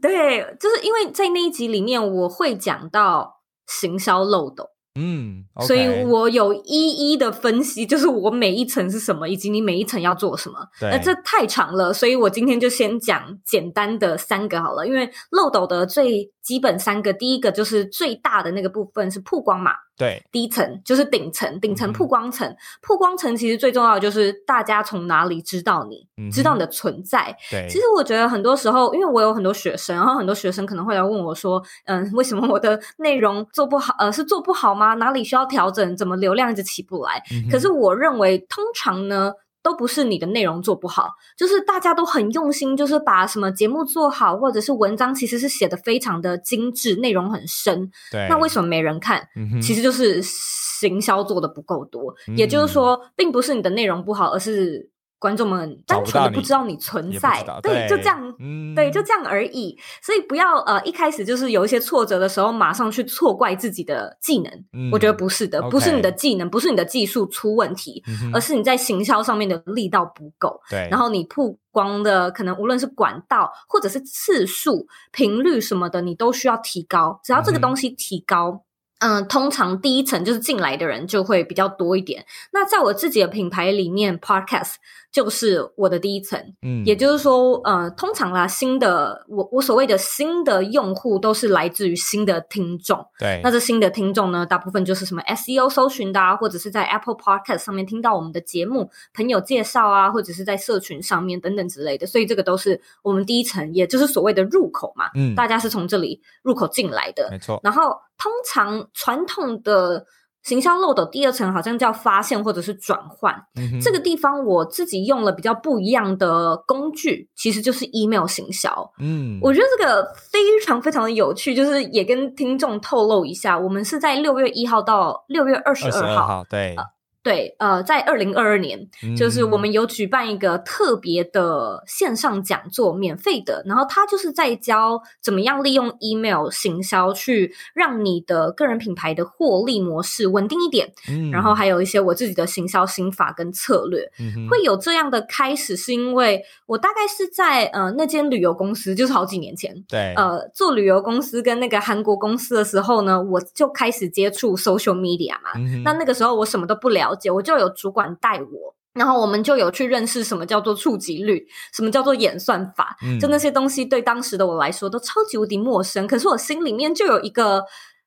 对，就是因为在那一集里面我会讲到行销漏斗。嗯，所以我有一一的分析，就是我每一层是什么，以及你每一层要做什么。那这太长了，所以我今天就先讲简单的三个好了。因为漏斗的最基本三个，第一个就是最大的那个部分是曝光嘛。对，第一层就是顶层，顶层曝光层，曝光层其实最重要的就是大家从哪里知道你，知道你的存在。对，其实我觉得很多时候，因为我有很多学生，然后很多学生可能会来问我说：“嗯，为什么我的内容做不好？呃，是做不好吗？哪里需要调整？怎么流量一直起不来？”可是我认为，通常呢。都不是你的内容做不好，就是大家都很用心，就是把什么节目做好，或者是文章其实是写的非常的精致，内容很深。对，那为什么没人看？其实就是行销做的不够多。也就是说，并不是你的内容不好，而是。观众们单纯的不知道你存在，对，就这样，对，就这样而已。所以不要呃一开始就是有一些挫折的时候，马上去错怪自己的技能。我觉得不是的，不是你的技能，不是你的技术出问题，而是你在行销上面的力道不够。对，然后你曝光的可能无论是管道或者是次数、频率什么的，你都需要提高。只要这个东西提高。嗯，通常第一层就是进来的人就会比较多一点。那在我自己的品牌里面，Podcast 就是我的第一层。嗯，也就是说，呃，通常啦，新的我我所谓的新的用户都是来自于新的听众。对，那这新的听众呢，大部分就是什么 SEO 搜寻的啊，或者是在 Apple Podcast 上面听到我们的节目，朋友介绍啊，或者是在社群上面等等之类的。所以这个都是我们第一层，也就是所谓的入口嘛。嗯，大家是从这里入口进来的，没错。然后。通常传统的行销漏斗第二层好像叫发现或者是转换，这个地方我自己用了比较不一样的工具，其实就是 email 行销。嗯，我觉得这个非常非常的有趣，就是也跟听众透露一下，我们是在六月一号到六月二十二号，对。对，呃，在二零二二年，就是我们有举办一个特别的线上讲座，免费的。然后他就是在教怎么样利用 email 行销，去让你的个人品牌的获利模式稳定一点。然后还有一些我自己的行销心法跟策略，会有这样的开始，是因为我大概是在呃那间旅游公司，就是好几年前，对，呃，做旅游公司跟那个韩国公司的时候呢，我就开始接触 social media 嘛。那那个时候我什么都不了。了解，我就有主管带我，然后我们就有去认识什么叫做触及率，什么叫做演算法，就那些东西对当时的我来说都超级无敌陌生。可是我心里面就有一个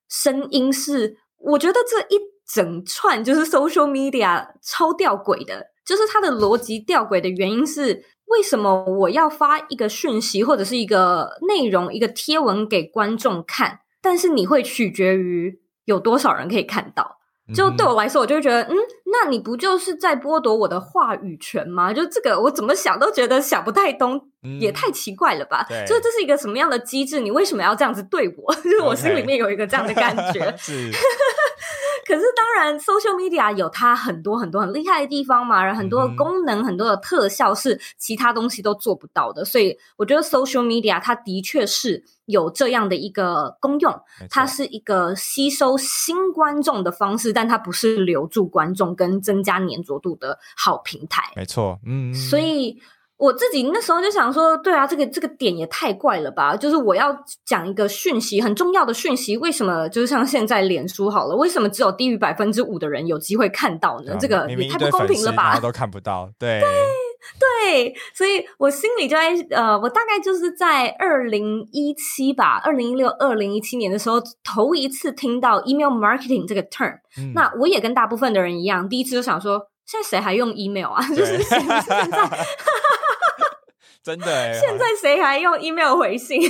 声音是，我觉得这一整串就是 social media 超吊诡的，就是它的逻辑吊诡的原因是，为什么我要发一个讯息或者是一个内容、一个贴文给观众看，但是你会取决于有多少人可以看到。就对我来说，我就会觉得，嗯，那你不就是在剥夺我的话语权吗？就这个，我怎么想都觉得想不太通，也太奇怪了吧？就这是一个什么样的机制？你为什么要这样子对我？就是我心里面有一个这样的感觉。可是当然，social media 有它很多很多很厉害的地方嘛，然后很多的功能、很多的特效是其他东西都做不到的。所以我觉得 social media 它的确是有这样的一个功用，它是一个吸收新观众的方式，但它不是留住观众跟增加粘着度的好平台。没错，嗯，所以。我自己那时候就想说，对啊，这个这个点也太怪了吧！就是我要讲一个讯息，很重要的讯息，为什么就是像现在脸书好了，为什么只有低于百分之五的人有机会看到呢？这个也太不公平了吧！都看不到，对 对，所以我心里就在呃，我大概就是在二零一七吧，二零一六、二零一七年的时候，头一次听到 email marketing 这个 term。那我也跟大部分的人一样，第一次就想说，现在谁还用 email 啊？就是现在。真的，现在谁还用 email 回信？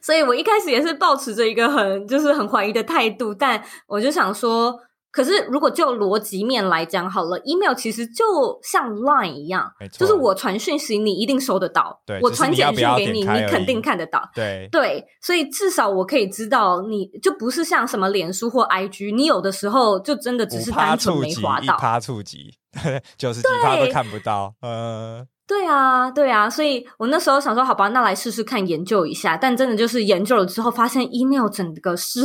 所以我一开始也是保持着一个很就是很怀疑的态度，但我就想说，可是如果就逻辑面来讲，好了，email 其实就像 Line 一样，就是我传讯息你一定收得到，我传简讯给你，你肯定看得到。对。对，所以至少我可以知道，你就不是像什么脸书或 IG，你有的时候就真的只是单纯没滑到，一趴触及，九 十几趴都看不到，呃。对啊，对啊，所以我那时候想说，好吧，那来试试看研究一下。但真的就是研究了之后，发现 email 整个是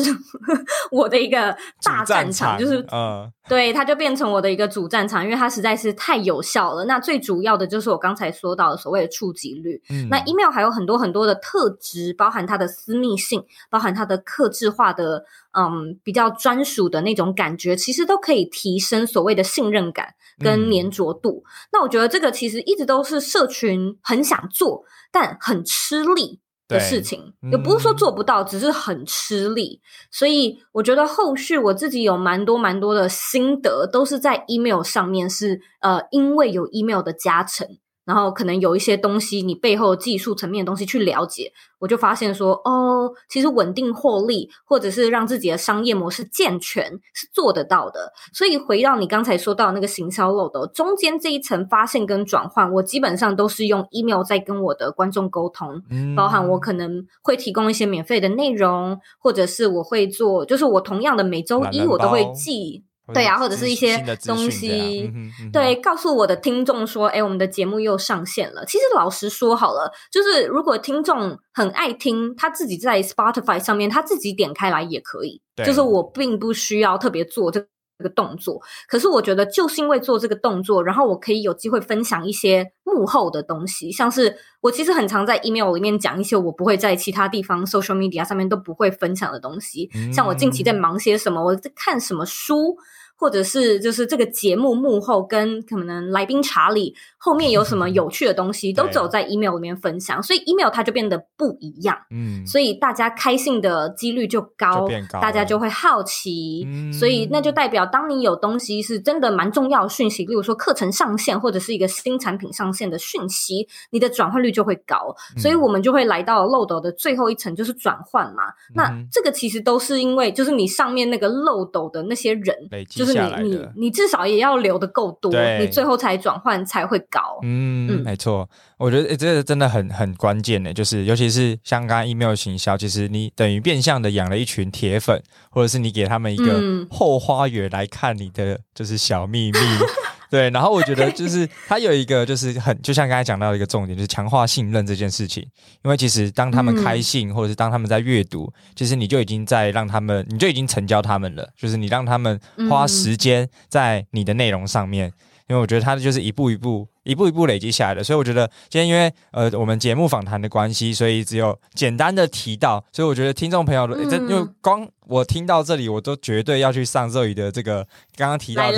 我的一个大战场，就是嗯，对，它就变成我的一个主战场，因为它实在是太有效了。那最主要的就是我刚才说到的所谓的触及率。那 email 还有很多很多的特质，包含它的私密性，包含它的克制化的。嗯，比较专属的那种感觉，其实都可以提升所谓的信任感跟粘着度。那我觉得这个其实一直都是社群很想做，但很吃力的事情，也不是说做不到，只是很吃力。所以我觉得后续我自己有蛮多蛮多的心得，都是在 email 上面，是呃，因为有 email 的加成。然后可能有一些东西，你背后技术层面的东西去了解，我就发现说，哦，其实稳定获利，或者是让自己的商业模式健全是做得到的。所以回到你刚才说到那个行销漏斗中间这一层发现跟转换，我基本上都是用 email 在跟我的观众沟通，包含我可能会提供一些免费的内容，或者是我会做，就是我同样的每周一我都会寄。对呀，或者是一些东西，对，告诉我的听众说，哎，我们的节目又上线了。其实老实说好了，就是如果听众很爱听，他自己在 Spotify 上面他自己点开来也可以，就是我并不需要特别做这这个动作。可是我觉得就是因为做这个动作，然后我可以有机会分享一些幕后的东西，像是我其实很常在 email 里面讲一些我不会在其他地方 social media 上面都不会分享的东西，像我近期在忙些什么，我在看什么书。或者是就是这个节目幕后跟可能来宾查理后面有什么有趣的东西，都走在 email 里面分享，所以 email 它就变得不一样。嗯，所以大家开信的几率就高，大家就会好奇，所以那就代表当你有东西是真的蛮重要的讯息，例如说课程上线或者是一个新产品上线的讯息，你的转换率就会高。所以我们就会来到漏斗的最后一层，就是转换嘛。那这个其实都是因为就是你上面那个漏斗的那些人，就。你你你至少也要留的够多，你最后才转换才会高。嗯，没错，我觉得这个真的很很关键呢。就是尤其是像刚刚 email 行销，其实你等于变相的养了一群铁粉，或者是你给他们一个后花园来看你的就是小秘密。对，然后我觉得 就是他有一个就是很，就像刚才讲到一个重点，就是强化信任这件事情。因为其实当他们开信，或者是当他们在阅读，其实你就已经在让他们，你就已经成交他们了。就是你让他们花时间在你的内容上面，因为我觉得他就是一步一步。一步一步累积下来的，所以我觉得今天因为呃我们节目访谈的关系，所以只有简单的提到，所以我觉得听众朋友，这因为光我听到这里，我都绝对要去上热语的这个刚刚提到的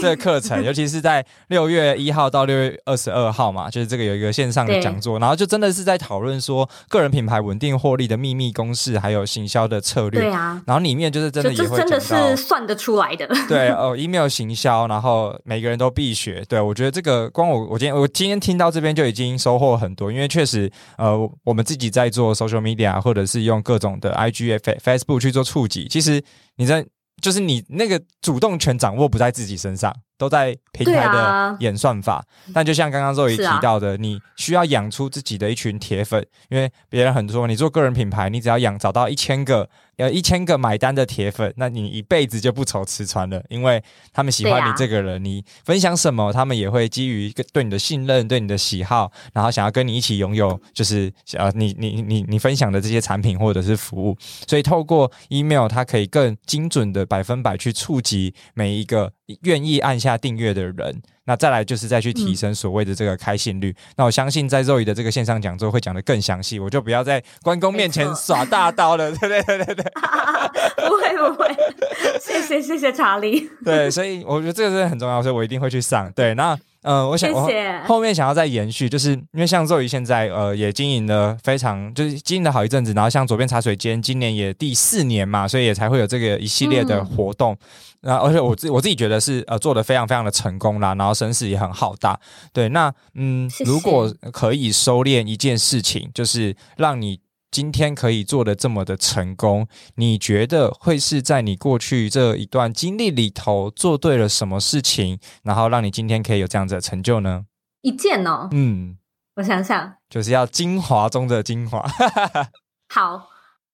这个课程，尤其是在六月一号到六月二十二号嘛，就是这个有一个线上的讲座，然后就真的是在讨论说个人品牌稳定获利的秘密公式，还有行销的策略，对啊，然后里面就是真的也会真的是算得出来的，对哦，email 行销，然后每个人都必学，对我觉得这个光我。我今天我今天听到这边就已经收获很多，因为确实，呃，我们自己在做 social media，或者是用各种的 IG、Facebook 去做触及，其实你在就是你那个主动权掌握不在自己身上。都在平台的演算法，但就像刚刚周瑜提到的，你需要养出自己的一群铁粉，因为别人很多，你做个人品牌，你只要养找到一千个，呃，一千个买单的铁粉，那你一辈子就不愁吃穿了，因为他们喜欢你这个人，你分享什么，他们也会基于对你的信任、对你的喜好，然后想要跟你一起拥有，就是呃，你你你你分享的这些产品或者是服务，所以透过 email，它可以更精准的百分百去触及每一个。愿意按下订阅的人，那再来就是再去提升所谓的这个开信率。那我相信在肉姨的这个线上讲座会讲的更详细，我就不要在关公面前耍大刀了，对对对对对，不会不会，谢谢谢谢查理。对，所以我觉得这个真的很重要，所以我一定会去上。对，那。嗯，我想我后面想要再延续，就是因为像周瑜现在呃也经营了非常就是经营了好一阵子，然后像左边茶水间今年也第四年嘛，所以也才会有这个一系列的活动。那而且我自我自己觉得是呃做的非常非常的成功啦，然后声势也很浩大。对，那嗯，如果可以收敛一件事情，就是让你今天可以做的这么的成功，你觉得会是在你过去这一段经历里头做对了什么事情，然后让你今天可以有这样子的成就呢？一件哦，嗯，我想想，就是要精华中的精华。好，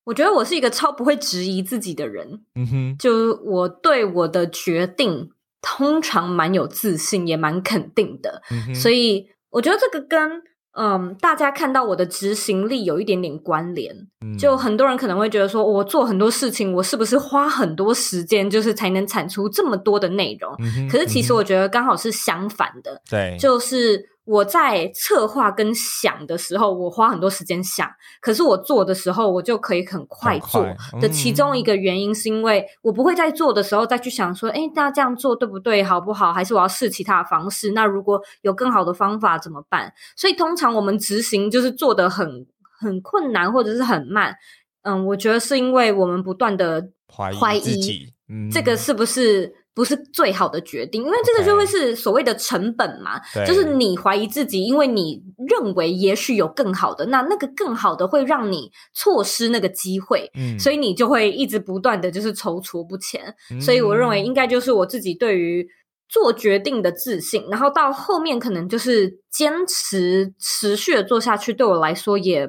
我觉得我是一个超不会质疑自己的人，嗯哼，就我对我的决定通常蛮有自信，也蛮肯定的，嗯哼，所以我觉得这个跟嗯大家看到我的执行力有一点点关联。嗯就很多人可能会觉得说，我做很多事情，我是不是花很多时间，就是才能产出这么多的内容？嗯可是其实我觉得刚好是相反的，对，就是我在策划跟想的时候，我花很多时间想，可是我做的时候，我就可以很快做的。其中一个原因是因为我不会在做的时候再去想说，哎，那这样做对不对，好不好？还是我要试其他的方式？那如果有更好的方法怎么办？所以通常我们执行就是做的很很困难，或者是很慢。嗯，我觉得是因为我们不断的怀怀疑自己，嗯，这个是不是不是最好的决定？因为这个就会是所谓的成本嘛，对就是你怀疑自己，因为你认为也许有更好的，那那个更好的会让你错失那个机会，嗯，所以你就会一直不断的就是踌躇不前。以所以我认为应该就是我自己对于。做决定的自信，然后到后面可能就是坚持持续的做下去，对我来说也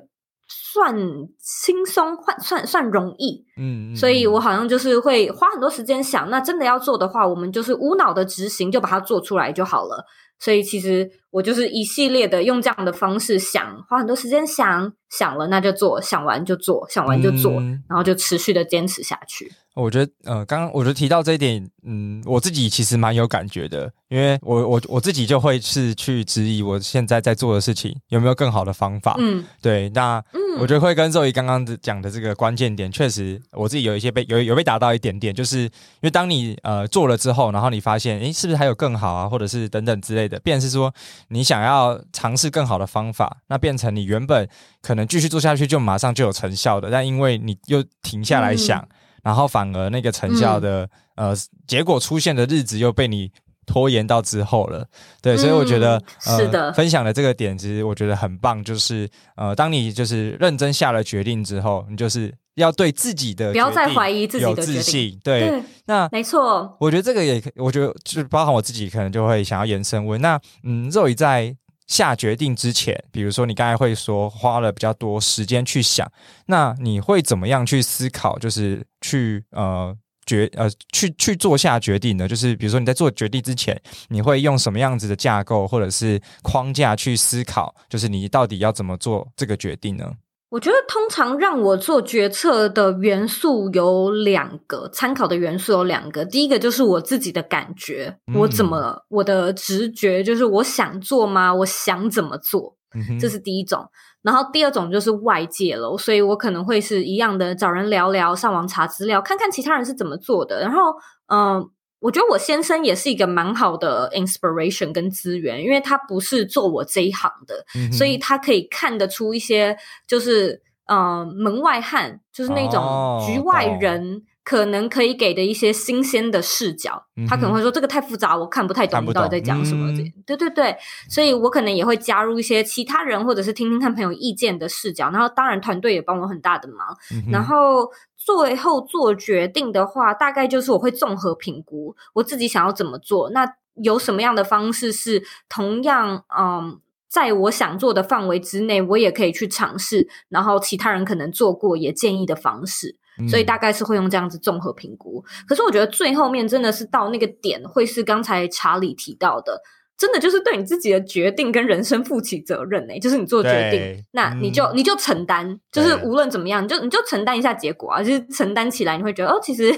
算轻松，算算算容易。嗯，嗯所以我嗯好像就是会花很多时间想，那真的要做的话，我们就是无脑的执行，就把它做出来就好了。所以其实我就是一系列的用这样的方式想，花很多时间想，想了那就做，想完就做，想完就做，嗯然后就持续的坚持下去。我觉得，呃，刚刚我就提到这一点，嗯，我自己其实蛮有感觉的，因为我我我自己就会是去质疑我现在在做的事情有没有更好的方法。嗯对，那嗯，我觉得会跟周怡刚刚的讲的这个关键点，确实我自己有一些被有有被打到一点点，就是因为当你呃做了之后，然后你发现，诶，是不是还有更好啊，或者是等等之类的，变成是说你想要尝试更好的方法，那变成你原本可能继续做下去就马上就有成效的，但因为你又停下来想，然后反而那个成效的、呃结果出现的日子又被你。拖延到之后了，对，所以我觉得、嗯是的呃、分享的这个点，其实我觉得很棒，就是呃，当你就是认真下了决定之后，你就是要对自己的不要再怀疑自己有的决定。自信，对。对，那没错。我觉得这个也可，我觉得就是包含我自己，可能就会想要延伸问，那嗯，肉宇在下决定之前，比如说你刚才会说花了比较多时间去想，那你会怎么样去思考，就是去呃。决呃去去做下决定呢？就是比如说你在做决定之前，你会用什么样子的架构或者是框架去思考？就是你到底要怎么做这个决定呢？我觉得通常让我做决策的元素有两个，参考的元素有两个。第一个就是我自己的感觉，嗯我怎么我的直觉，就是我想做吗？我想怎么做，嗯这是第一种。然后第二种就是外界了，所以我可能会是一样的找人聊聊，上网查资料，看看其他人是怎么做的。然后，嗯、我觉得我先生也是一个蛮好的 inspiration 跟资源，因为他不是做我这一行的，嗯所以他可以看得出一些就是呃门外汉，就是那哦种局外人。可能可以给的一些新鲜的视角，嗯他可能会说这个太复杂，我看不太懂不你到底在讲什么。嗯对对对，所以我可能也会加入一些其他人或者是听听看朋友意见的视角，然后当然团队也帮我很大的忙。嗯然后最后做决定的话，大概就是我会综合评估我自己想要怎么做，那有什么样的方式是同样嗯。在我想做的范围之内，我也可以去尝试，然后其他人可能做过也建议的方式，所以嗯。大概是会用这样子综合评估。可是我觉得最后面真的是到那个点，会是刚才查理提到的，真的就是对你自己的决定跟人生负起责任呢、就是你做决定，那你就、嗯。你就承担，就是无论怎么样，你就你就承担一下结果啊，就是承担起来，你会觉得哦，其实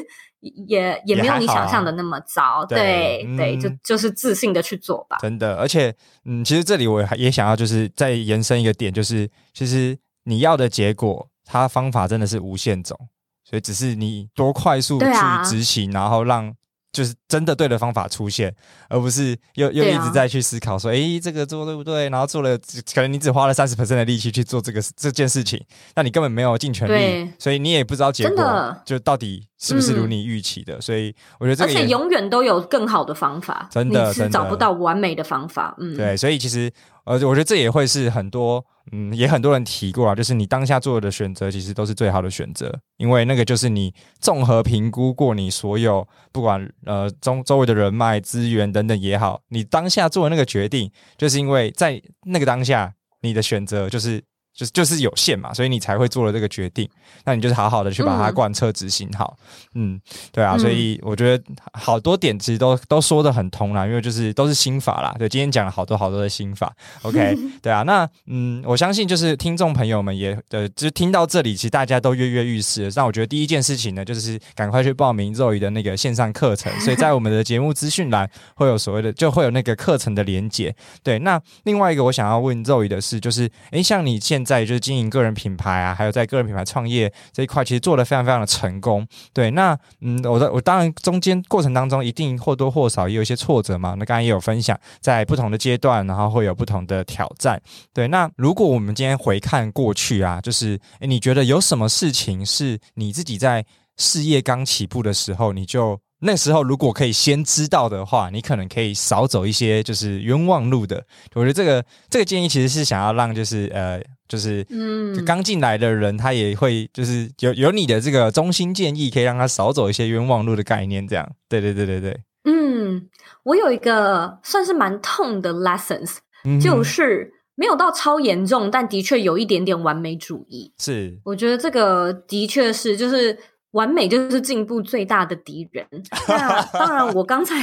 也也没有你想象的那么糟，对对对，就嗯就是自信的去做吧。真的，而且，嗯，其实这里我还也想要就是再延伸一个点，就是其实你要的结果，它方法真的是无限种，所以只是你多快速去执行，然后让就是真的对的方法出现，而不是又又一直在去思考说，诶，这个做对不对？然后做了，可能你只花了三十 percent 的力气去做这个这件事情，那你根本没有尽全力，所以你也不知道结果就到底是不是如嗯你预期的。所以我觉得这而个而且永远都有更好的方法，真的是找不到完美的方法。嗯，对，所以其实呃，我觉得这也会是很多，嗯，也很多人提过啊，就是你当下做的选择，其实都是最好的选择，因为那个就是你综合评估过你所有，不管呃周周围的人脉、资源等等也好，你当下做的那个决定，就是因为在那个当下，你的选择就是。就是就是有限嘛，所以你才会做了这个决定。那你就是好好的去把它贯彻执行好。嗯，对啊，所以我觉得好多点其实都都说的很通啦，因为就是都是心法啦。对，今天讲了好多好多的心法。OK，对啊，那嗯，我相信就是听众朋友们也呃，就是听到这里，其实大家都跃跃欲试。那我觉得第一件事情呢，就是赶快去报名肉鱼的那个线上课程。所以在我们的节目资讯栏会有所谓的，就会有那个课程的连接。对，那另外一个我想要问肉鱼的是，就是诶，像你现在就是经营个人品牌啊，还有在个人品牌创业这一块，其实做的非常非常的成功。对，那嗯，我的我当然中间过程当中一定或多或少也有一些挫折嘛。那刚才也有分享，在不同的阶段，然后会有不同的挑战。对，那如果我们今天回看过去啊，就是诶，你觉得有什么事情是你自己在事业刚起步的时候，你就那时候如果可以先知道的话，你可能可以少走一些就是冤枉路的。我觉得这个这个建议其实是想要让就是呃。就是，嗯，刚进来的人，他也会就是有有你的这个中心建议，可以让他少走一些冤枉路的概念，这样。对对对对对。嗯，我有一个算是蛮痛的 lessons，就是没有到超严重，但的确有一点点完美主义。是，我觉得这个的确是，就是。完美就是进步最大的敌人。那当然，我刚才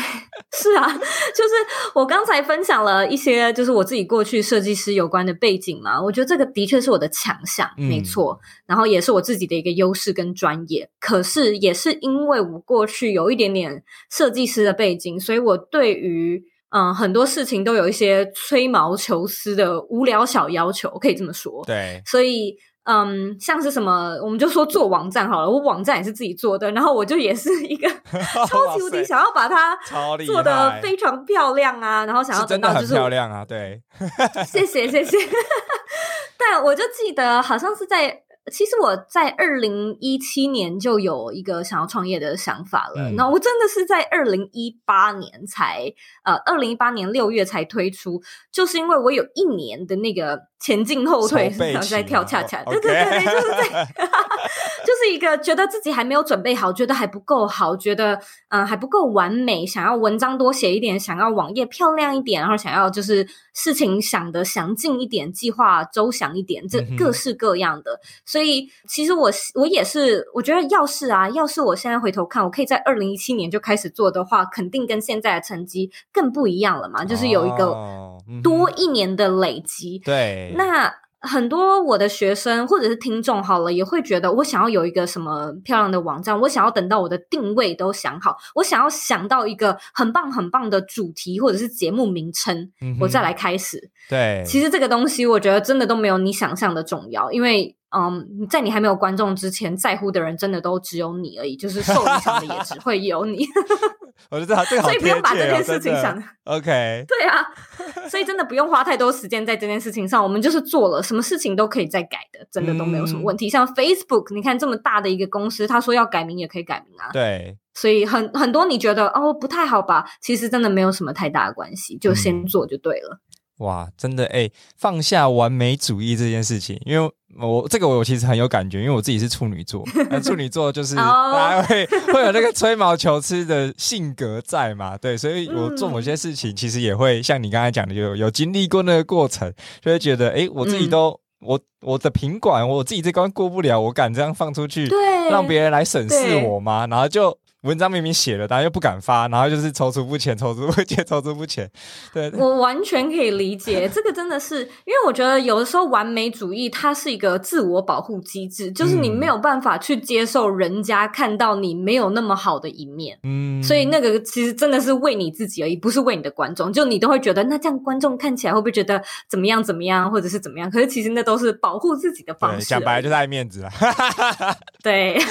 是啊，就是我刚才分享了一些，就是我自己过去设计师有关的背景嘛。我觉得这个的确是我的强项，没错。然后也是我自己的一个优势跟专业。可是也是因为我过去有一点点设计师的背景，所以我对于嗯很多事情都有一些吹毛求疵的无聊小要求，可以这么说。对，所以。嗯，像是什么，我们就说做网站好了。我网站也是自己做的，然后我就也是一个 超级无敌想要把它做的非常漂亮啊，然后想要真的很漂亮啊，对，谢 谢谢谢。但我就记得好像是在。其实我在二零一七年就有一个想要创业的想法了，那我真的是在二零一八年才呃，二零一八年六月才推出，就是因为我有一年的那个前进后退，然后在跳恰恰，对对对对，就是在，就 是一个觉得自己还没有准备好，觉得还不够好，觉得嗯还不够完美，想要文章多写一点，想要网页漂亮一点，然后想要就是事情想的详尽一点，计划周详一点，这各式各样的。所以，其实我我也是，我觉得要是啊，要是我现在回头看，我可以在二零一七年就开始做的话，肯定跟现在的成绩更不一样了嘛。就是有一个多一年的累积。对，那。很多我的学生或者是听众好了，也会觉得我想要有一个什么漂亮的网站，我想要等到我的定位都想好，我想要想到一个很棒很棒的主题或者是节目名称，我再来开始。对，其实这个东西我觉得真的都没有你想象的重要，因为。嗯，在你还没有观众之前，在乎的人真的都只有你而已，就是受影响的也只会有你。我觉得这个所以不用把这件事情想。OK。对啊，所以真的不用花太多时间在这件事情上。我们就是做了，什么事情都可以再改的，真的都没有什么问题。像 Facebook，你看这么大的一个公司，他说要改名也可以改名啊。对。所以很很多你觉得哦不太好吧？其实真的没有什么太大的关系，就先做就对了。哇，真的哎，放下完美主义这件事情，因为我这个我其实很有感觉，因为我自己是处女座，那处女座就是大家会会有那个吹毛求疵的性格在嘛，对，所以我做某些事情其实也会像你刚才讲的，有有经历过那个过程，就会觉得哎，我自己都我我的品管我自己这关过不了，我敢这样放出去，对，让别人来审视我吗？然后就。文章明明写了，但又不敢发，然后就是踌躇不前，踌躇不前，踌躇不前。对我完全可以理解，这个真的是因为我觉得有的时候完美主义它是一个自我保护机制，就是你没有办法去接受人家看到你没有那么好的一面。嗯，所以那个其实真的是为你自己而已，不是为你的观众。就你都会觉得，那这样观众看起来会不会觉得怎么样怎么样，或者是怎么样？可是其实那都是保护自己的方式。讲白了就是爱面子了。对。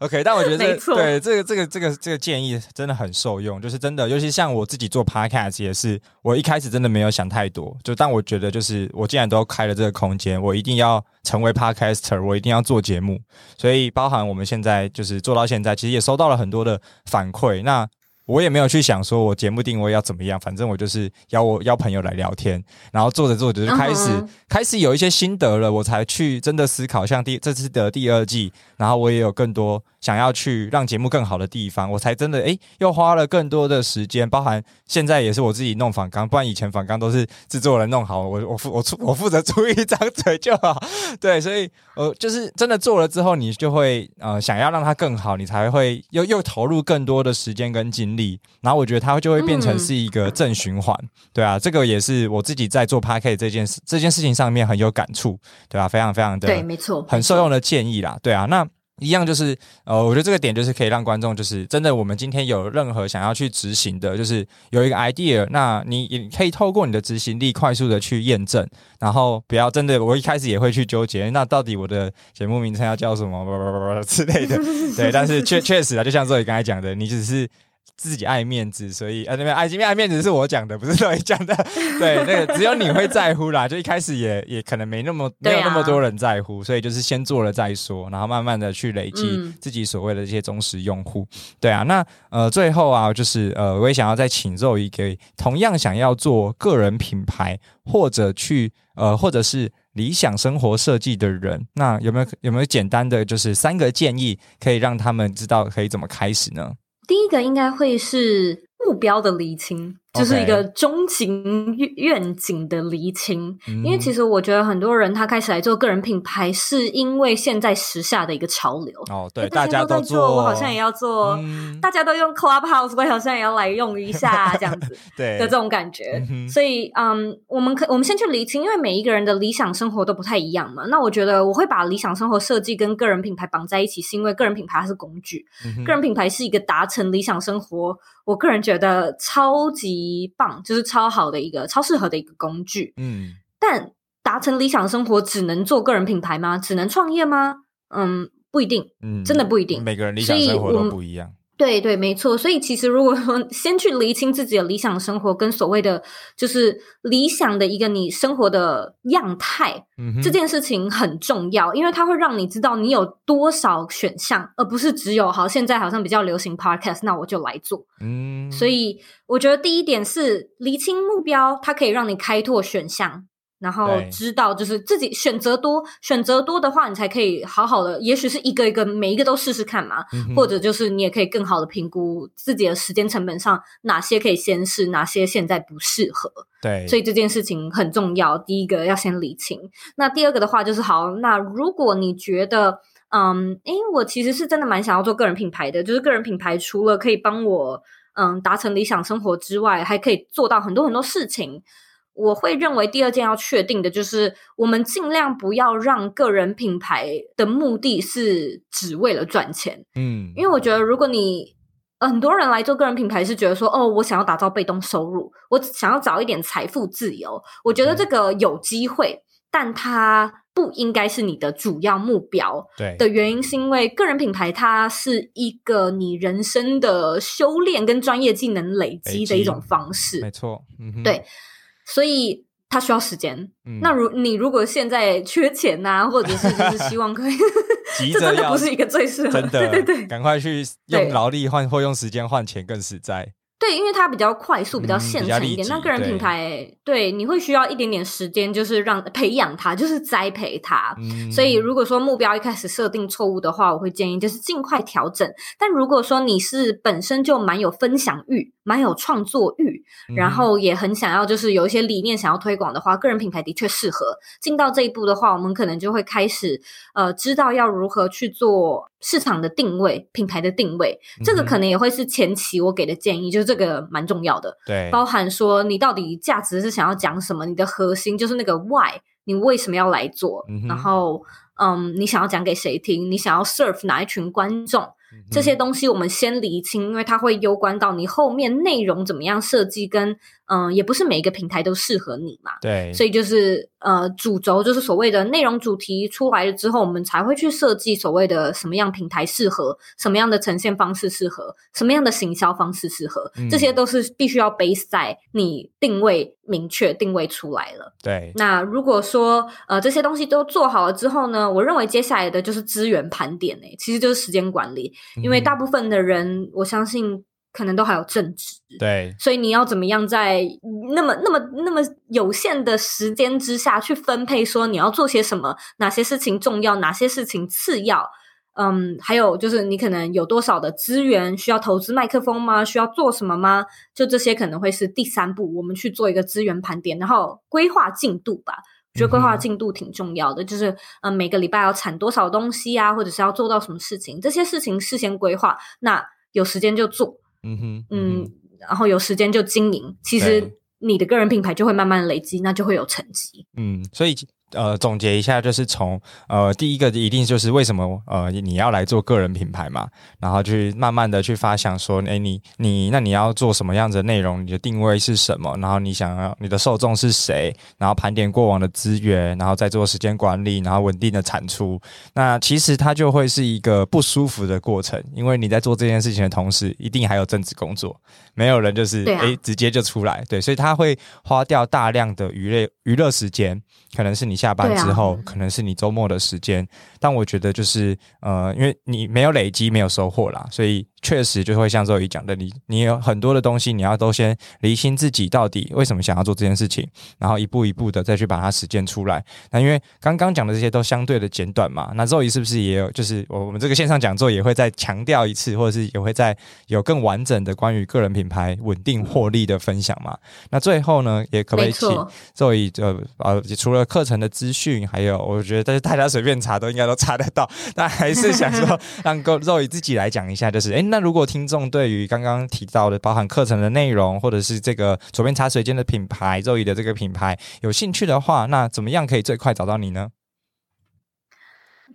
OK，但我觉得对这个这个这个这个建议真的很受用，就是真的，尤其像我自己做 Podcast 也是，我一开始真的没有想太多，就但我觉得就是我既然都开了这个空间，我一定要成为 Podcaster，我一定要做节目，所以包含我们现在就是做到现在，其实也收到了很多的反馈。那我也没有去想说我节目定位要怎么样，反正我就是邀我邀朋友来聊天，然后做着做着就开始开始有一些心得了，我才去真的思考，像第这次的第二季，然后我也有更多想要去让节目更好的地方，我才真的诶又花了更多的时间，包含现在也是我自己弄仿纲，不然以前仿纲都是制作人弄好，我 我负我出我负责出一张嘴就好，对，所以呃就是真的做了之后，你就会呃想要让它更好，你才会又又投入更多的时间跟精力，然后我觉得它就会变成是一个正循环，对啊，这个也是我自己在做 p a r k e 这件事这件事情上面很有感触，对吧？非常非常的对，没错，很受用的建议啦，对啊，那。一样就是，呃，我觉得这个点就是可以让观众就是真的，我们今天有任何想要去执行的，就是有一个 idea，那你也可以透过你的执行力快速的去验证，然后不要真的，我一开始也会去纠结，那到底我的节目名称要叫什么之类的，对，但是确 确实啊，就像这里刚才讲的，你只是。自己爱面子，所以呃，那边爱面爱面子是我讲的，不是乐意讲的。对，那个只有你会在乎啦。就一开始也也可能没那么没有那么多人在乎，所以就是先做了再说，然后慢慢的去累积自己所谓的这些忠实用户。对啊，那呃最后啊，就是呃我也想要再请肉一个同样想要做个人品牌或者去呃或者是理想生活设计的人，那有没有有没有简单的就是三个建议，可以让他们知道可以怎么开始呢？第一个应该会是目标的厘清。就是一个终极愿景的厘清，因为其实我觉得很多人他开始来做个人品牌，是因为现在时下的一个潮流。哦，对，大家都在做，我好像也要做。大家都用 Clubhouse，我好像也要来用一下，这样子对的这种感觉。所以，嗯，我们可我们先去厘清，因为每一个人的理想生活都不太一样嘛。那我觉得我会把理想生活设计跟个人品牌绑在一起，是因为个人品牌它是工具，个人品牌是一个达成理想生活。我个人觉得超级棒，就是超好的一个、超适合的一个工具。嗯，但达成理想生活只能做个人品牌吗？只能创业吗？嗯，不一定。嗯，真的不一定。每个人理想生活都不一样。对对，没错。所以其实，如果说先去厘清自己的理想生活，跟所谓的就是理想的一个你生活的样态，这件事情很重要，因为它会让你知道你有多少选项，而不是只有好现在好像比较流行 podcast，那我就来做。嗯，所以我觉得第一点是厘清目标，它可以让你开拓选项。然后知道，就是自己选择多，选择多的话，你才可以好好的，也许是一个一个每一个都试试看嘛，或者就是你也可以更好的评估自己的时间成本上哪些可以先试，哪些现在不适合。对，所以这件事情很重要。第一个要先理清，那第二个的话就是好，那如果你觉得，嗯，诶，我其实是真的蛮想要做个人品牌的，就是个人品牌除了可以帮我嗯达成理想生活之外，还可以做到很多很多事情。我会认为第二件要确定的就是，我们尽量不要让个人品牌的目的是只为了赚钱。嗯，因为我觉得，如果你很多人来做个人品牌，是觉得说，哦，我想要打造被动收入，我想要找一点财富自由。我觉得这个有机会，但它不应该是你的主要目标。对的原因是因为个人品牌它是一个你人生的修炼跟专业技能累积的一种方式。没错，嗯，对。所以它需要时间。那如你如果现在缺钱呐，或者是就是希望可以，这真的不是一个最适合。真的，对对对，赶快去用劳力换或用时间换钱更实在。对，因为它比较快速，比较现成一点。那个人品牌，对，你会需要一点点时间，就是让培养它，就是栽培它。所以，如果说目标一开始设定错误的话，我会建议就是尽快调整。但如果说你是本身就蛮有分享欲。蛮有创作欲，然后也很想要，就是有一些理念想要推广的话，个人品牌的确适合进到这一步的话，我们可能就会开始呃，知道要如何去做市场的定位、品牌的定位。这个可能也会是前期我给的建议，就是这个蛮重要的。对，包含说你到底价值是想要讲什么，你的核心就是那个 why，你为什么要来做？然后嗯，你想要讲给谁听？你想要 serve 哪一群观众？这些东西我们先理清，因为它会攸关到你后面内容怎么样设计，跟嗯，也不是每一个平台都适合你嘛。对，所以就是呃，主轴就是所谓的内容主题出来了之后，我们才会去设计所谓的什么样平台适合，什么样的呈现方式适合，什么样的行销方式适合，这些都是必须要 base 在你定位明确、定位出来了。对，那如果说呃这些东西都做好了之后呢，我认为接下来的就是资源盘点诶，其实就是时间管理。因为大部分的人，我相信可能都还有正职。对，所以你要怎么样在那么那么那么有限的时间之下去分配，说你要做些什么，哪些事情重要，哪些事情次要？嗯，还有就是你可能有多少的资源需要投资麦克风吗？需要做什么吗？就这些可能会是第三步，我们去做一个资源盘点，然后规划进度吧。我觉得规划进度挺重要的，就是嗯，每个礼拜要产多少东西啊，或者是要做到什么事情，这些事情事先规划，那有时间就做，嗯哼，嗯，然后有时间就经营，其实你的个人品牌就会慢慢累积，那就会有成绩。嗯，所以。呃，总结一下，就是从呃，第一个一定就是为什么呃你要来做个人品牌嘛，然后去慢慢的去发想说，哎，你你那你要做什么样子的内容？你的定位是什么？然后你想要你的受众是谁？然后盘点过往的资源，然后再做时间管理，然后稳定的产出。那其实它就会是一个不舒服的过程，因为你在做这件事情的同时，一定还有正职工作，没有人就是哎直接就出来，对，所以他会花掉大量的娱乐娱乐时间，可能是你。下班之后，可能是你周末的时间，但我觉得就是呃，因为你没有累积，没有收获啦，所以。确实就会像周宇讲的，你你有很多的东西，你要都先厘清自己到底为什么想要做这件事情，然后一步一步的再去把它实践出来。那因为刚刚讲的这些都相对的简短嘛，那周宇是不是也有就是我们这个线上讲座也会再强调一次，或者是也会再有更完整的关于个人品牌稳定获利的分享嘛？那最后呢，也可不可以请周宇就呃除了课程的资讯，还有我觉得但是大家随便查都应该都查得到，但还是想说让够周宇自己来讲一下，就是哎。那如果听众对于刚刚提到的包含课程的内容，或者是这个左边茶水间的品牌肉易的这个品牌有兴趣的话，那怎么样可以最快找到你呢？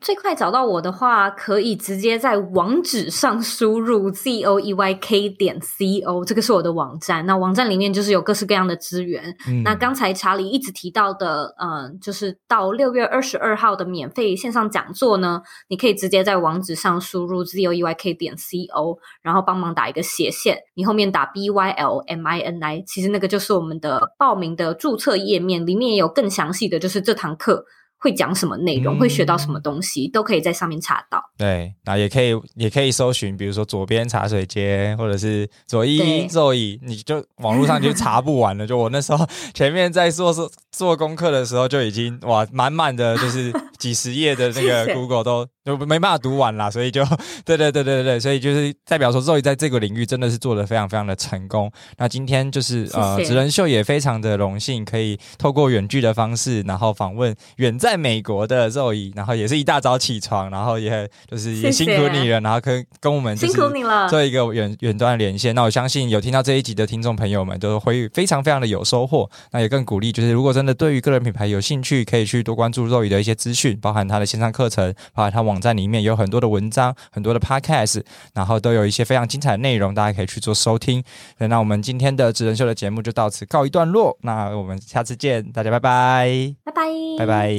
最快找到我的话，可以直接在网址上输入 z o e y k 点 c o，这个是我的网站。那网站里面就是有各式各样的资源。那刚才查理一直提到的，嗯，就是到六月二十二号的免费线上讲座呢，你可以直接在网址上输入 z o e y k 点 c o，然后帮忙打一个斜线，你后面打 b y l m i n i，其实那个就是我们的报名的注册页面，里面也有更详细的就是这堂课。会讲什么内容，会学到什么东西，都可以在上面查到。对，那也可以，也可以搜寻，比如说左边茶水间，或者是左一座椅，你就网络上就查不完了。就我那时候前面在做做做功课的时候，就已经哇，满满的就是几十页的那个 Google 都。就没办法读完啦，所以就 对对对对对所以就是代表说 Zoe 在这个领域真的是做的非常非常的成功。那今天就是呃，职人秀也非常的荣幸，可以透过远距的方式，然后访问远在美国的 Zoe，然后也是一大早起床，然后也就是也辛苦你了，然后跟跟我们辛苦你了做一个远远端连线。那我相信有听到这一集的听众朋友们都会非常非常的有收获。那也更鼓励，就是如果真的对于个人品牌有兴趣，可以去多关注 Zoe 的一些资讯，包含他的线上课程，包含他网站里面有很多的文章，很多的 podcast，然后都有一些非常精彩的内容，大家可以去做收听。那我们今天的智人秀的节目就到此告一段落，那我们下次见，大家拜拜，拜拜，拜拜。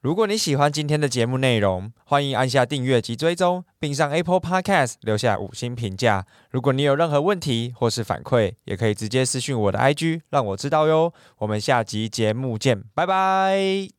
如果你喜欢今天的节目内容，欢迎按下订阅及追踪，并上 Apple Podcast 留下五星评价。如果你有任何问题或是反馈，也可以直接私讯我的 IG，让我知道哟。我们下集节目见，拜拜。